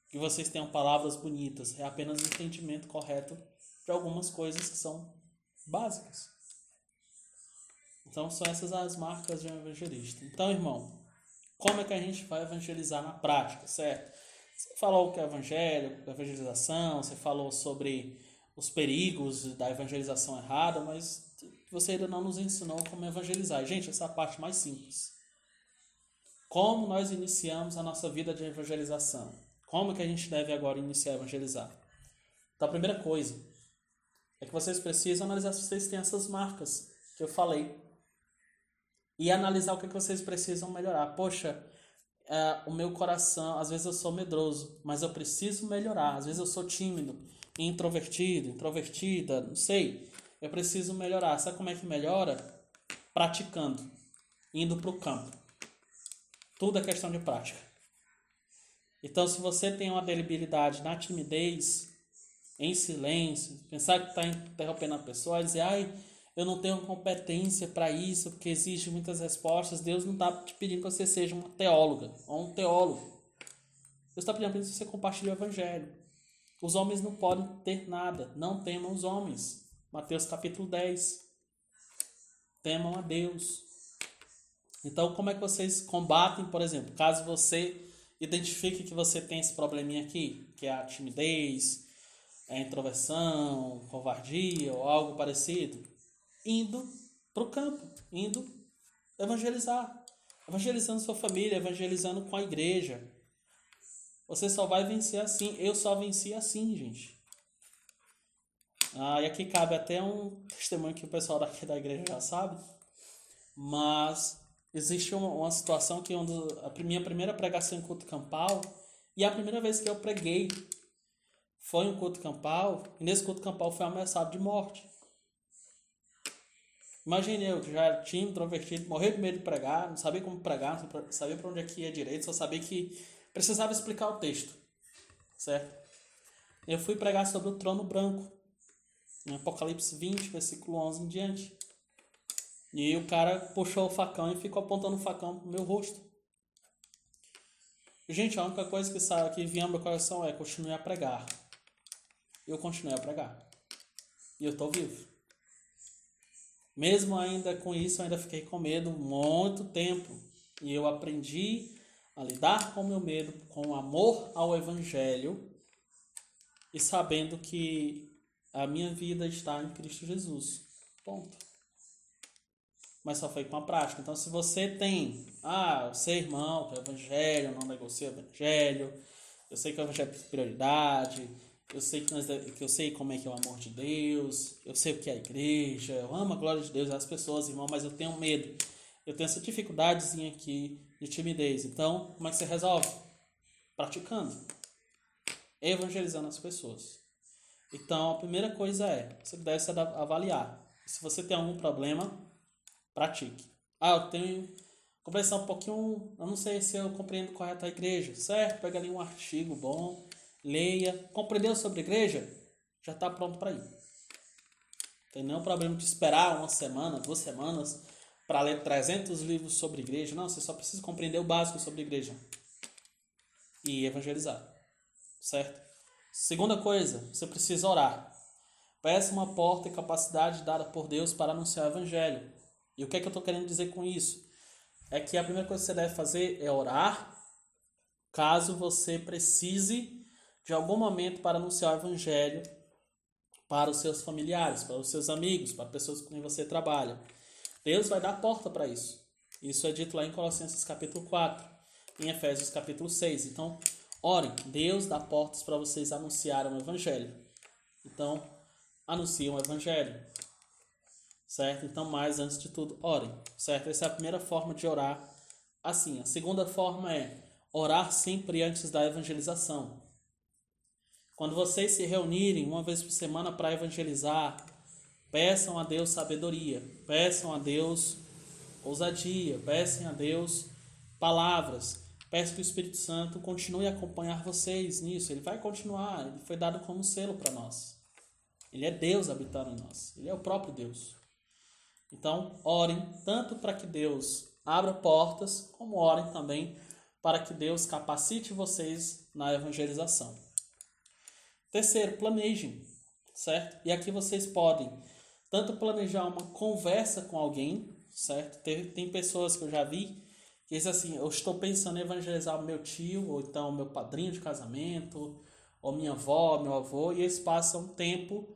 que vocês tenham palavras bonitas. É apenas o entendimento correto de algumas coisas que são básicas. Então, são essas as marcas de um evangelista. Então, irmão, como é que a gente vai evangelizar na prática, certo? Você falou que é evangelho, evangelização, você falou sobre os perigos da evangelização errada, mas você ainda não nos ensinou como evangelizar. Gente, essa é a parte mais simples. Como nós iniciamos a nossa vida de evangelização? Como que a gente deve agora iniciar a evangelizar? Então, a primeira coisa é que vocês precisam analisar se vocês têm essas marcas que eu falei. E analisar o que, que vocês precisam melhorar. Poxa, é, o meu coração, às vezes eu sou medroso, mas eu preciso melhorar. Às vezes eu sou tímido, introvertido, introvertida, não sei. Eu preciso melhorar. Sabe como é que melhora? Praticando, indo para o campo. Tudo é questão de prática. Então, se você tem uma debilidade na timidez, em silêncio, pensar que está interrompendo a pessoa, dizer, ai, eu não tenho competência para isso, porque exige muitas respostas, Deus não está te pedindo que você seja uma teóloga ou um teólogo. Deus está pedindo que você compartilhe o evangelho. Os homens não podem ter nada, não temam os homens. Mateus capítulo 10. Temam a Deus. Então, como é que vocês combatem, por exemplo, caso você identifique que você tem esse probleminha aqui, que é a timidez, a introversão, covardia ou algo parecido, indo para o campo, indo evangelizar, evangelizando sua família, evangelizando com a igreja. Você só vai vencer assim. Eu só venci assim, gente. Ah, e aqui cabe até um testemunho que o pessoal daqui da igreja já sabe. Mas existe uma, uma situação que onde a minha primeira pregação em culto campal e a primeira vez que eu preguei foi em culto campal e nesse culto campal foi ameaçado de morte. Imagine eu, que já tímido, introvertido, morrer de medo de pregar, não sabia como pregar, não sabia para onde é que ia direito, só sabia que precisava explicar o texto, certo? Eu fui pregar sobre o trono branco, em Apocalipse 20, versículo 11 em diante. E o cara puxou o facão e ficou apontando o facão pro meu rosto. Gente, a única coisa que, sabe, que vinha no meu coração é continuar a pregar. Eu continuei a pregar. E eu estou vivo. Mesmo ainda com isso, ainda fiquei com medo muito tempo. E eu aprendi a lidar com meu medo com amor ao Evangelho e sabendo que a minha vida está em Cristo Jesus. Ponto. mas só foi com a prática. Então, se você tem, ah, é irmão, o evangelho, não negocia o evangelho, eu sei que o evangelho é prioridade, eu sei que, nós, que eu sei como é que é o amor de Deus, eu sei o que é a igreja, eu amo a glória de Deus, as pessoas, irmão, mas eu tenho medo. Eu tenho essa dificuldadezinha aqui de timidez. Então, como é que você resolve? Praticando. Evangelizando as pessoas. Então, a primeira coisa é, você deve se avaliar. Se você tem algum problema, pratique. Ah, eu tenho compreensão um pouquinho, eu não sei se eu compreendo correto a igreja, certo? Pega ali um artigo bom, leia, compreendeu sobre igreja, já está pronto para ir. Tem nenhum problema de esperar uma semana, duas semanas para ler 300 livros sobre igreja. Não, você só precisa compreender o básico sobre igreja e evangelizar, certo? Segunda coisa, você precisa orar. Peça uma porta e capacidade dada por Deus para anunciar o evangelho. E o que é que eu estou querendo dizer com isso? É que a primeira coisa que você deve fazer é orar, caso você precise de algum momento para anunciar o evangelho para os seus familiares, para os seus amigos, para pessoas com quem você trabalha. Deus vai dar porta para isso. Isso é dito lá em Colossenses capítulo 4, em Efésios capítulo 6. Então, orem, Deus dá portas para vocês anunciarem o evangelho. Então, anunciem o evangelho. Certo? Então, mais antes de tudo, orem. Certo? Essa é a primeira forma de orar assim. A segunda forma é orar sempre antes da evangelização. Quando vocês se reunirem uma vez por semana para evangelizar, peçam a Deus sabedoria, peçam a Deus ousadia, peçam a Deus palavras. Peço que o Espírito Santo continue a acompanhar vocês nisso. Ele vai continuar, ele foi dado como selo para nós. Ele é Deus habitando em nós, ele é o próprio Deus. Então, orem tanto para que Deus abra portas, como orem também para que Deus capacite vocês na evangelização. Terceiro, planejem, certo? E aqui vocês podem tanto planejar uma conversa com alguém, certo? Tem, tem pessoas que eu já vi que dizem assim: eu estou pensando em evangelizar meu tio, ou então meu padrinho de casamento, ou minha avó, meu avô, e eles passam tempo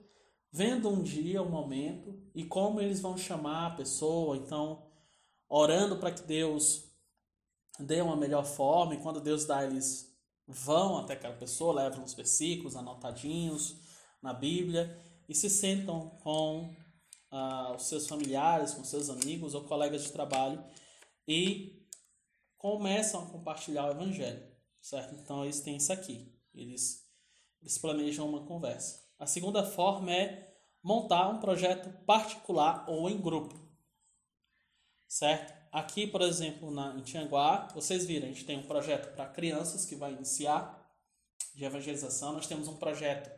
vendo um dia, um momento, e como eles vão chamar a pessoa, então orando para que Deus dê uma melhor forma, e quando Deus dá, eles vão até aquela pessoa, levam os versículos anotadinhos na Bíblia e se sentam com ah, os seus familiares, com seus amigos ou colegas de trabalho e começam a compartilhar o Evangelho, certo? Então eles têm isso aqui, eles, eles planejam uma conversa. A segunda forma é montar um projeto particular ou em grupo, certo? Aqui, por exemplo, na, em Tianguá, vocês viram, a gente tem um projeto para crianças que vai iniciar de evangelização. Nós temos um projeto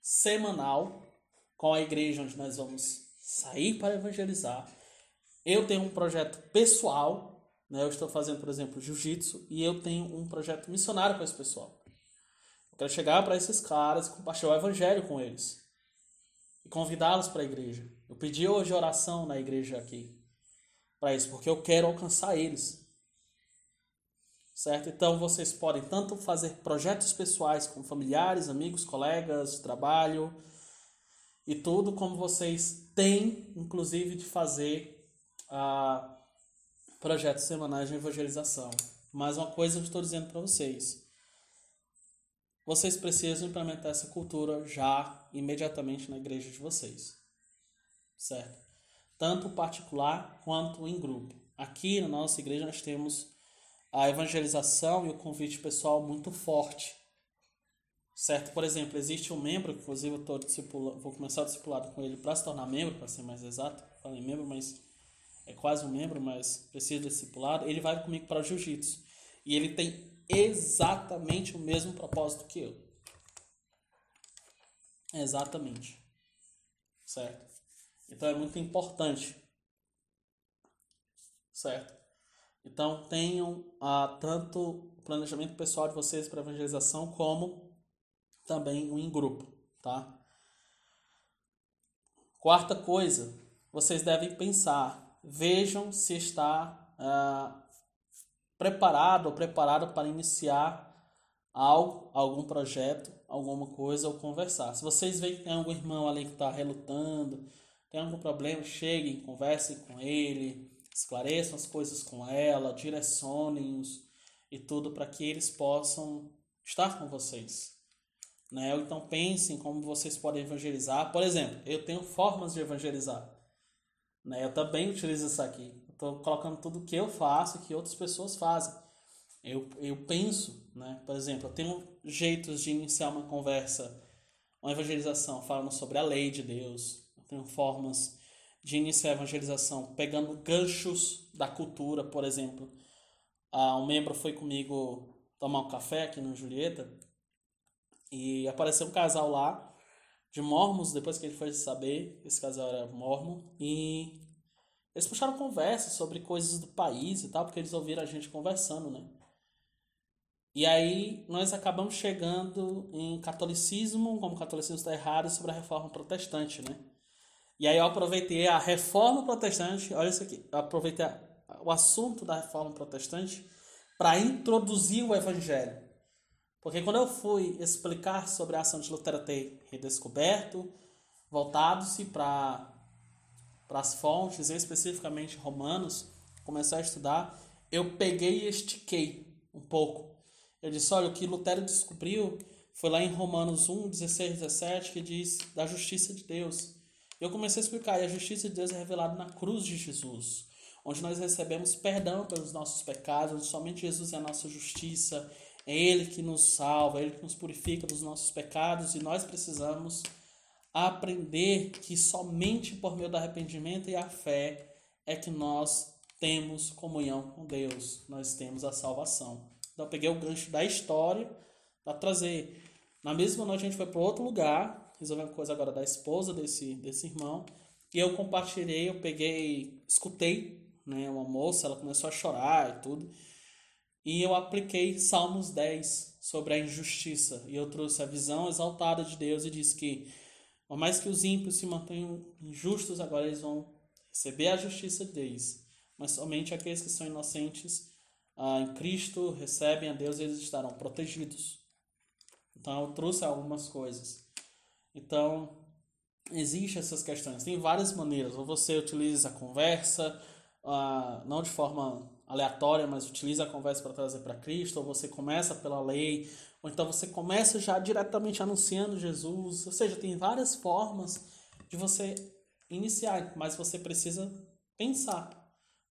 semanal com a igreja onde nós vamos sair para evangelizar. Eu tenho um projeto pessoal, né? eu estou fazendo, por exemplo, jiu-jitsu, e eu tenho um projeto missionário com esse pessoal. Eu quero chegar para esses caras e compartilhar o evangelho com eles. E convidá-los para a igreja. Eu pedi hoje oração na igreja aqui para isso, porque eu quero alcançar eles. Certo? Então vocês podem tanto fazer projetos pessoais com familiares, amigos, colegas trabalho e tudo, como vocês têm, inclusive, de fazer ah, projetos semanais de evangelização. Mas uma coisa eu estou dizendo para vocês: vocês precisam implementar essa cultura já, imediatamente na igreja de vocês. Certo? Tanto particular quanto em grupo. Aqui na nossa igreja nós temos a evangelização e o convite pessoal muito forte. Certo? Por exemplo, existe um membro, inclusive eu vou começar o discipulado com ele para se tornar membro, para ser mais exato. Falei membro, mas é quase um membro, mas precisa de discipulado. Ele vai comigo para o jiu-jitsu. E ele tem exatamente o mesmo propósito que eu. Exatamente. Certo? Então é muito importante. Certo? Então tenham ah, tanto o planejamento pessoal de vocês para evangelização como também o em grupo, tá? Quarta coisa, vocês devem pensar, vejam se está ah, preparado ou preparado para iniciar algo, algum projeto, alguma coisa ou conversar. Se vocês veem que tem algum irmão ali que está relutando, tem algum problema, cheguem, conversem com ele, esclareçam as coisas com ela, direcionem-os e tudo para que eles possam estar com vocês. Né? Então pensem como vocês podem evangelizar. Por exemplo, eu tenho formas de evangelizar. Né? Eu também utilizo isso aqui. Estou colocando tudo que eu faço que outras pessoas fazem. Eu, eu penso, né? por exemplo, eu tenho jeitos de iniciar uma conversa, uma evangelização falando sobre a lei de Deus. Tenho formas de iniciar a evangelização pegando ganchos da cultura, por exemplo. Ah, um membro foi comigo tomar um café aqui no Julieta e apareceu um casal lá de mormons, depois que ele foi saber, esse casal era mormon, e eles puxaram conversa sobre coisas do país e tal, porque eles ouviram a gente conversando, né? E aí nós acabamos chegando em catolicismo, como o catolicismo está errado, sobre a reforma protestante, né? E aí eu aproveitei a reforma protestante, olha isso aqui, eu aproveitei o assunto da reforma protestante para introduzir o evangelho. Porque quando eu fui explicar sobre a ação de Lutero ter redescoberto, voltado-se para as fontes, especificamente Romanos, comecei a estudar, eu peguei e estiquei um pouco. Eu disse, olha, o que Lutero descobriu foi lá em Romanos 1, 16, 17, que diz da justiça de Deus. Eu comecei a explicar, e a justiça de Deus é revelada na cruz de Jesus, onde nós recebemos perdão pelos nossos pecados, onde somente Jesus é a nossa justiça, é Ele que nos salva, é Ele que nos purifica dos nossos pecados e nós precisamos aprender que somente por meio do arrependimento e a fé é que nós temos comunhão com Deus, nós temos a salvação. Então eu peguei o gancho da história para trazer. Na mesma noite a gente foi para outro lugar, resolvendo coisa agora da esposa desse, desse irmão, e eu compartilhei, eu peguei, escutei, né, uma moça, ela começou a chorar e tudo. E eu apliquei Salmos 10 sobre a injustiça. E eu trouxe a visão exaltada de Deus e disse que, por mais que os ímpios se mantenham injustos, agora eles vão receber a justiça de Deus. Mas somente aqueles que são inocentes ah, em Cristo recebem a Deus e eles estarão protegidos. Então eu trouxe algumas coisas. Então, existem essas questões. Tem várias maneiras. Ou você utiliza a conversa, uh, não de forma aleatória, mas utiliza a conversa para trazer para Cristo, ou você começa pela lei, ou então você começa já diretamente anunciando Jesus. Ou seja, tem várias formas de você iniciar, mas você precisa pensar.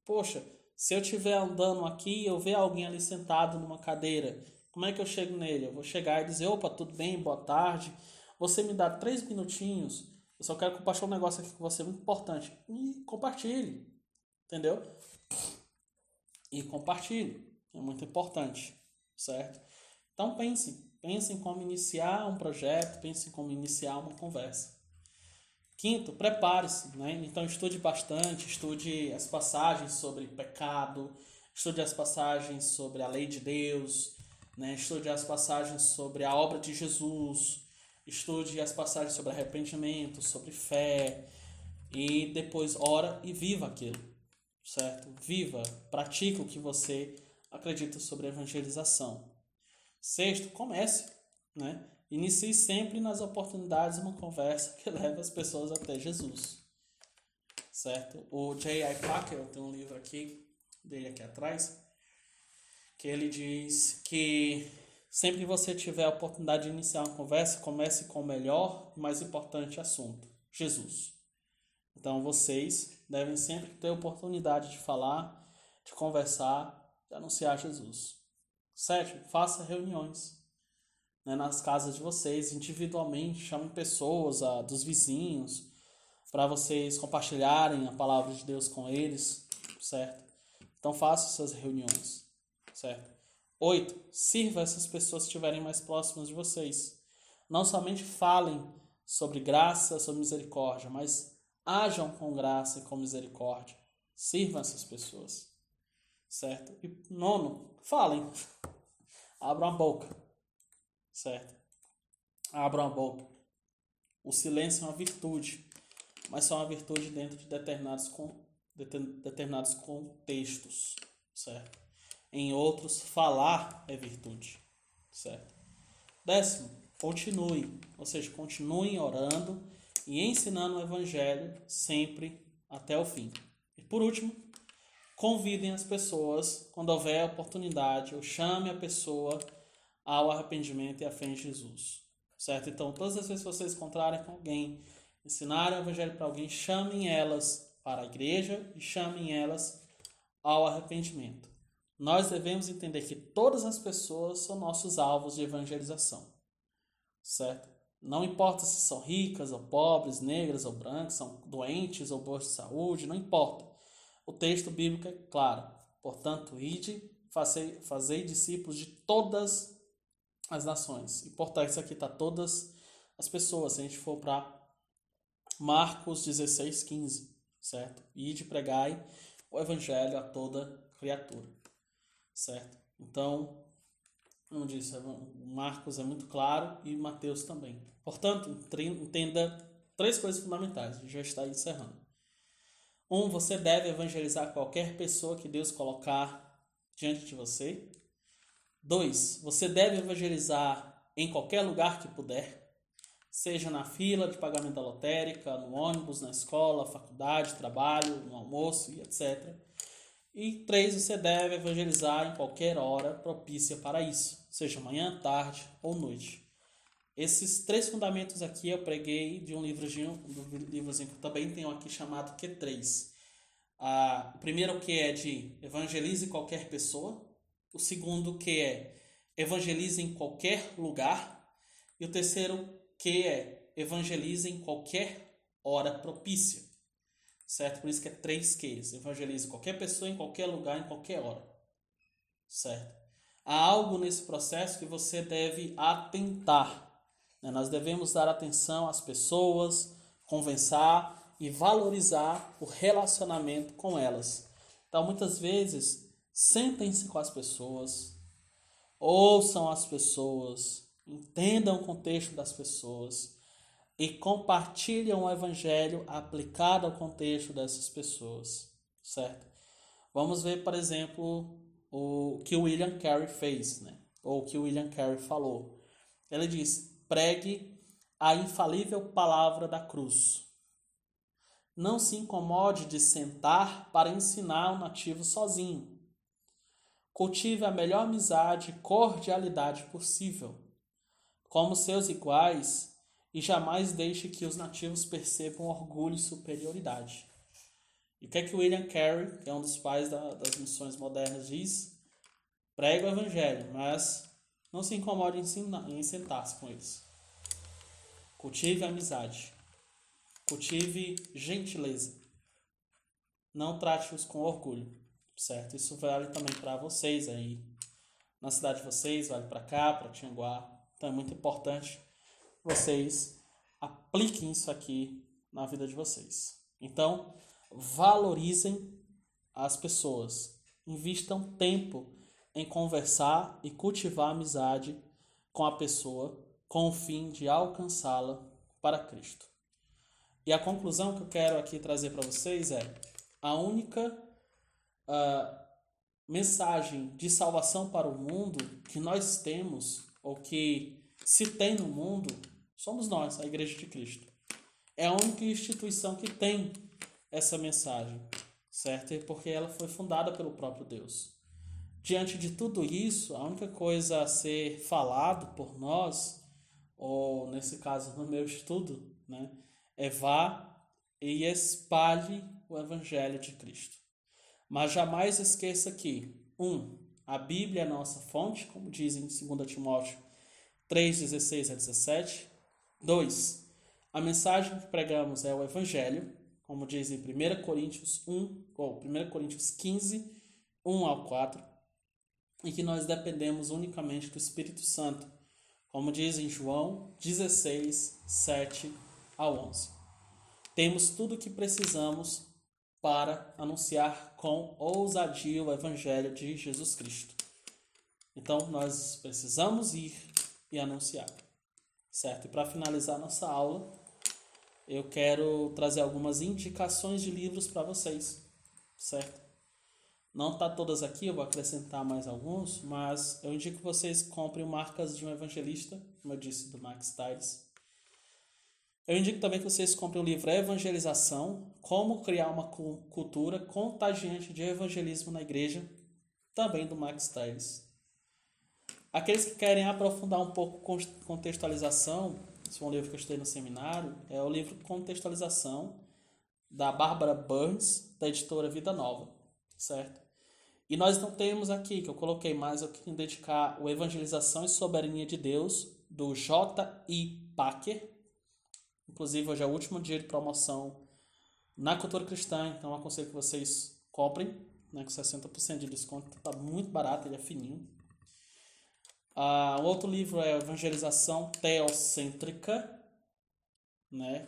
Poxa, se eu estiver andando aqui, eu ver alguém ali sentado numa cadeira, como é que eu chego nele? Eu vou chegar e dizer, opa, tudo bem, boa tarde. Você me dá três minutinhos, eu só quero compartilhar um negócio aqui com você muito importante. E compartilhe. Entendeu? e compartilhe. É muito importante, certo? Então pense, pense em como iniciar um projeto, pense em como iniciar uma conversa. Quinto, prepare-se, né? Então estude bastante, estude as passagens sobre pecado, estude as passagens sobre a lei de Deus, né? Estude as passagens sobre a obra de Jesus, estude as passagens sobre arrependimento, sobre fé e depois ora e viva aquilo certo? Viva, pratique o que você acredita sobre evangelização. Sexto, comece, né? Inicie sempre nas oportunidades uma conversa que leva as pessoas até Jesus. Certo? O J.I. Packer tem um livro aqui, dele aqui atrás, que ele diz que sempre que você tiver a oportunidade de iniciar uma conversa, comece com o melhor e mais importante assunto, Jesus. Então vocês devem sempre ter oportunidade de falar, de conversar, de anunciar Jesus. Sétimo, faça reuniões né, nas casas de vocês, individualmente, chame pessoas a, dos vizinhos para vocês compartilharem a palavra de Deus com eles, certo? Então faça essas reuniões, certo? Oito, sirva essas pessoas que estiverem mais próximas de vocês. Não somente falem sobre graça, sobre misericórdia, mas Ajam com graça e com misericórdia. Sirvam essas pessoas. Certo? E nono, falem. Abram a boca. Certo? Abram a boca. O silêncio é uma virtude, mas só uma virtude dentro de determinados, determinados contextos. Certo? Em outros, falar é virtude. Certo? Décimo, continue. Ou seja, continuem orando e ensinando o Evangelho sempre até o fim. E por último, convidem as pessoas, quando houver oportunidade, ou chame a pessoa ao arrependimento e à fé em Jesus. Certo? Então, todas as vezes que vocês encontrarem com alguém, ensinarem o evangelho para alguém, chamem elas para a igreja e chamem elas ao arrependimento. Nós devemos entender que todas as pessoas são nossos alvos de evangelização. Certo? Não importa se são ricas ou pobres, negras ou brancas, são doentes ou boas de saúde, não importa. O texto bíblico é claro. Portanto, ide, fazei, fazei discípulos de todas as nações. E portanto, isso aqui está todas as pessoas. Se a gente for para Marcos 16, 15, certo? Ide, pregai o evangelho a toda criatura, certo? Então, como disse, Marcos é muito claro e Mateus também. Portanto, entenda três coisas fundamentais. A gente já está encerrando. Um, você deve evangelizar qualquer pessoa que Deus colocar diante de você. Dois, você deve evangelizar em qualquer lugar que puder, seja na fila de pagamento da lotérica, no ônibus, na escola, faculdade, trabalho, no almoço e etc. E três, você deve evangelizar em qualquer hora propícia para isso, seja manhã, tarde ou noite. Esses três fundamentos aqui eu preguei de um livrozinho, um livrozinho que eu também tenho aqui chamado Q3. Ah, o primeiro que é de evangelize qualquer pessoa, o segundo que é evangelize em qualquer lugar e o terceiro que é evangelize em qualquer hora propícia. Certo? Por isso que é três Qs. Evangelize qualquer pessoa em qualquer lugar, em qualquer hora. Certo? Há algo nesse processo que você deve atentar né? Nós devemos dar atenção às pessoas, conversar e valorizar o relacionamento com elas. Então, muitas vezes, sentem-se com as pessoas, ouçam as pessoas, entendam o contexto das pessoas e compartilham o evangelho aplicado ao contexto dessas pessoas, certo? Vamos ver, por exemplo, o que o William Carey fez, né? Ou o que o William Carey falou. Ele diz: pregue a infalível palavra da cruz. Não se incomode de sentar para ensinar o nativo sozinho. Cultive a melhor amizade e cordialidade possível, como seus iguais, e jamais deixe que os nativos percebam orgulho e superioridade. E o que é que William Carey, que é um dos pais da, das missões modernas, diz? Prega o evangelho, mas não se incomode em, em sentar-se com eles. Cultive amizade. Cultive gentileza. Não trate-os com orgulho, certo? Isso vale também para vocês aí. Na cidade de vocês, vale para cá, para Tianguá. Então é muito importante vocês apliquem isso aqui na vida de vocês. Então, valorizem as pessoas. Invistam tempo em conversar e cultivar amizade com a pessoa com o fim de alcançá-la para Cristo. E a conclusão que eu quero aqui trazer para vocês é: a única uh, mensagem de salvação para o mundo que nós temos, ou que se tem no mundo, somos nós, a Igreja de Cristo. É a única instituição que tem essa mensagem, certo? Porque ela foi fundada pelo próprio Deus. Diante de tudo isso, a única coisa a ser falado por nós, ou nesse caso no meu estudo, né, é vá e espalhe o Evangelho de Cristo. Mas jamais esqueça que, um, a Bíblia é a nossa fonte, como diz em 2 Timóteo 3, 16 a 17. 2. A mensagem que pregamos é o Evangelho, como diz em 1 Coríntios 1, ou 1 Coríntios 15, 1 ao 4 e que nós dependemos unicamente do Espírito Santo, como diz em João 16, 7 a 11. Temos tudo o que precisamos para anunciar com ousadia o Evangelho de Jesus Cristo. Então, nós precisamos ir e anunciar, certo? E para finalizar nossa aula, eu quero trazer algumas indicações de livros para vocês, certo? Não tá todas aqui, eu vou acrescentar mais alguns, mas eu indico que vocês comprem Marcas de um Evangelista, como eu disse, do Max Stiles. Eu indico também que vocês comprem o livro Evangelização, Como Criar uma Cultura Contagiante de Evangelismo na Igreja, também do Max Telles. Aqueles que querem aprofundar um pouco contextualização, esse é um livro que eu estudei no seminário, é o livro Contextualização, da Bárbara Burns, da editora Vida Nova, certo? E nós não temos aqui, que eu coloquei mais, eu queria dedicar o Evangelização e Soberania de Deus, do J. I. Packer, Inclusive, hoje é o último dia de promoção na cultura cristã, então aconselho que vocês comprem, né, com 60% de desconto. Está muito barato, ele é fininho. Ah, o outro livro é Evangelização Teocêntrica, né,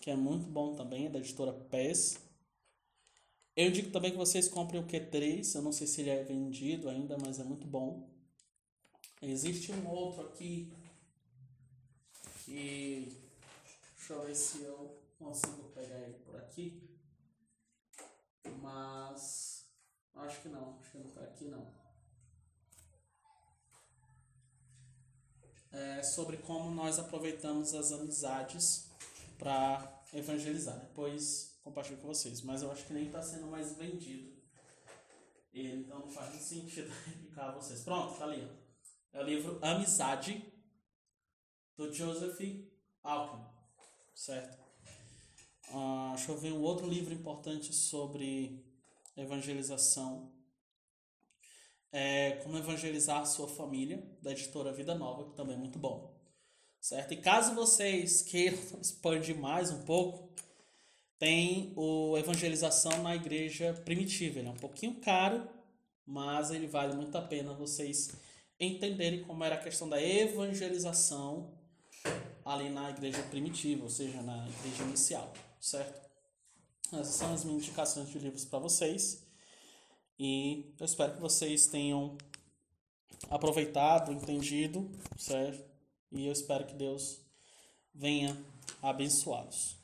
que é muito bom também, é da editora PES. Eu indico também que vocês comprem o Q3, eu não sei se ele é vendido ainda, mas é muito bom. Existe um outro aqui que Deixa eu ver se eu consigo pegar ele por aqui. Mas acho que não, acho que não está aqui não. É sobre como nós aproveitamos as amizades para evangelizar. Depois compartilho com vocês, mas eu acho que nem está sendo mais vendido. Ele, então não faz sentido explicar a vocês. Pronto, tá ali. Ó. É o livro Amizade do Joseph Alckmin certo? Ah, deixa eu ver um outro livro importante sobre evangelização. É Como Evangelizar Sua Família, da editora Vida Nova, que também é muito bom. Certo? E caso vocês queiram expandir mais um pouco, tem o Evangelização na Igreja Primitiva. Ele é um pouquinho caro, mas ele vale muito a pena vocês entenderem como era a questão da evangelização ali na igreja primitiva, ou seja, na igreja inicial, certo? Essas são as minhas indicações de livros para vocês. E eu espero que vocês tenham aproveitado, entendido, certo? E eu espero que Deus venha abençoá-los.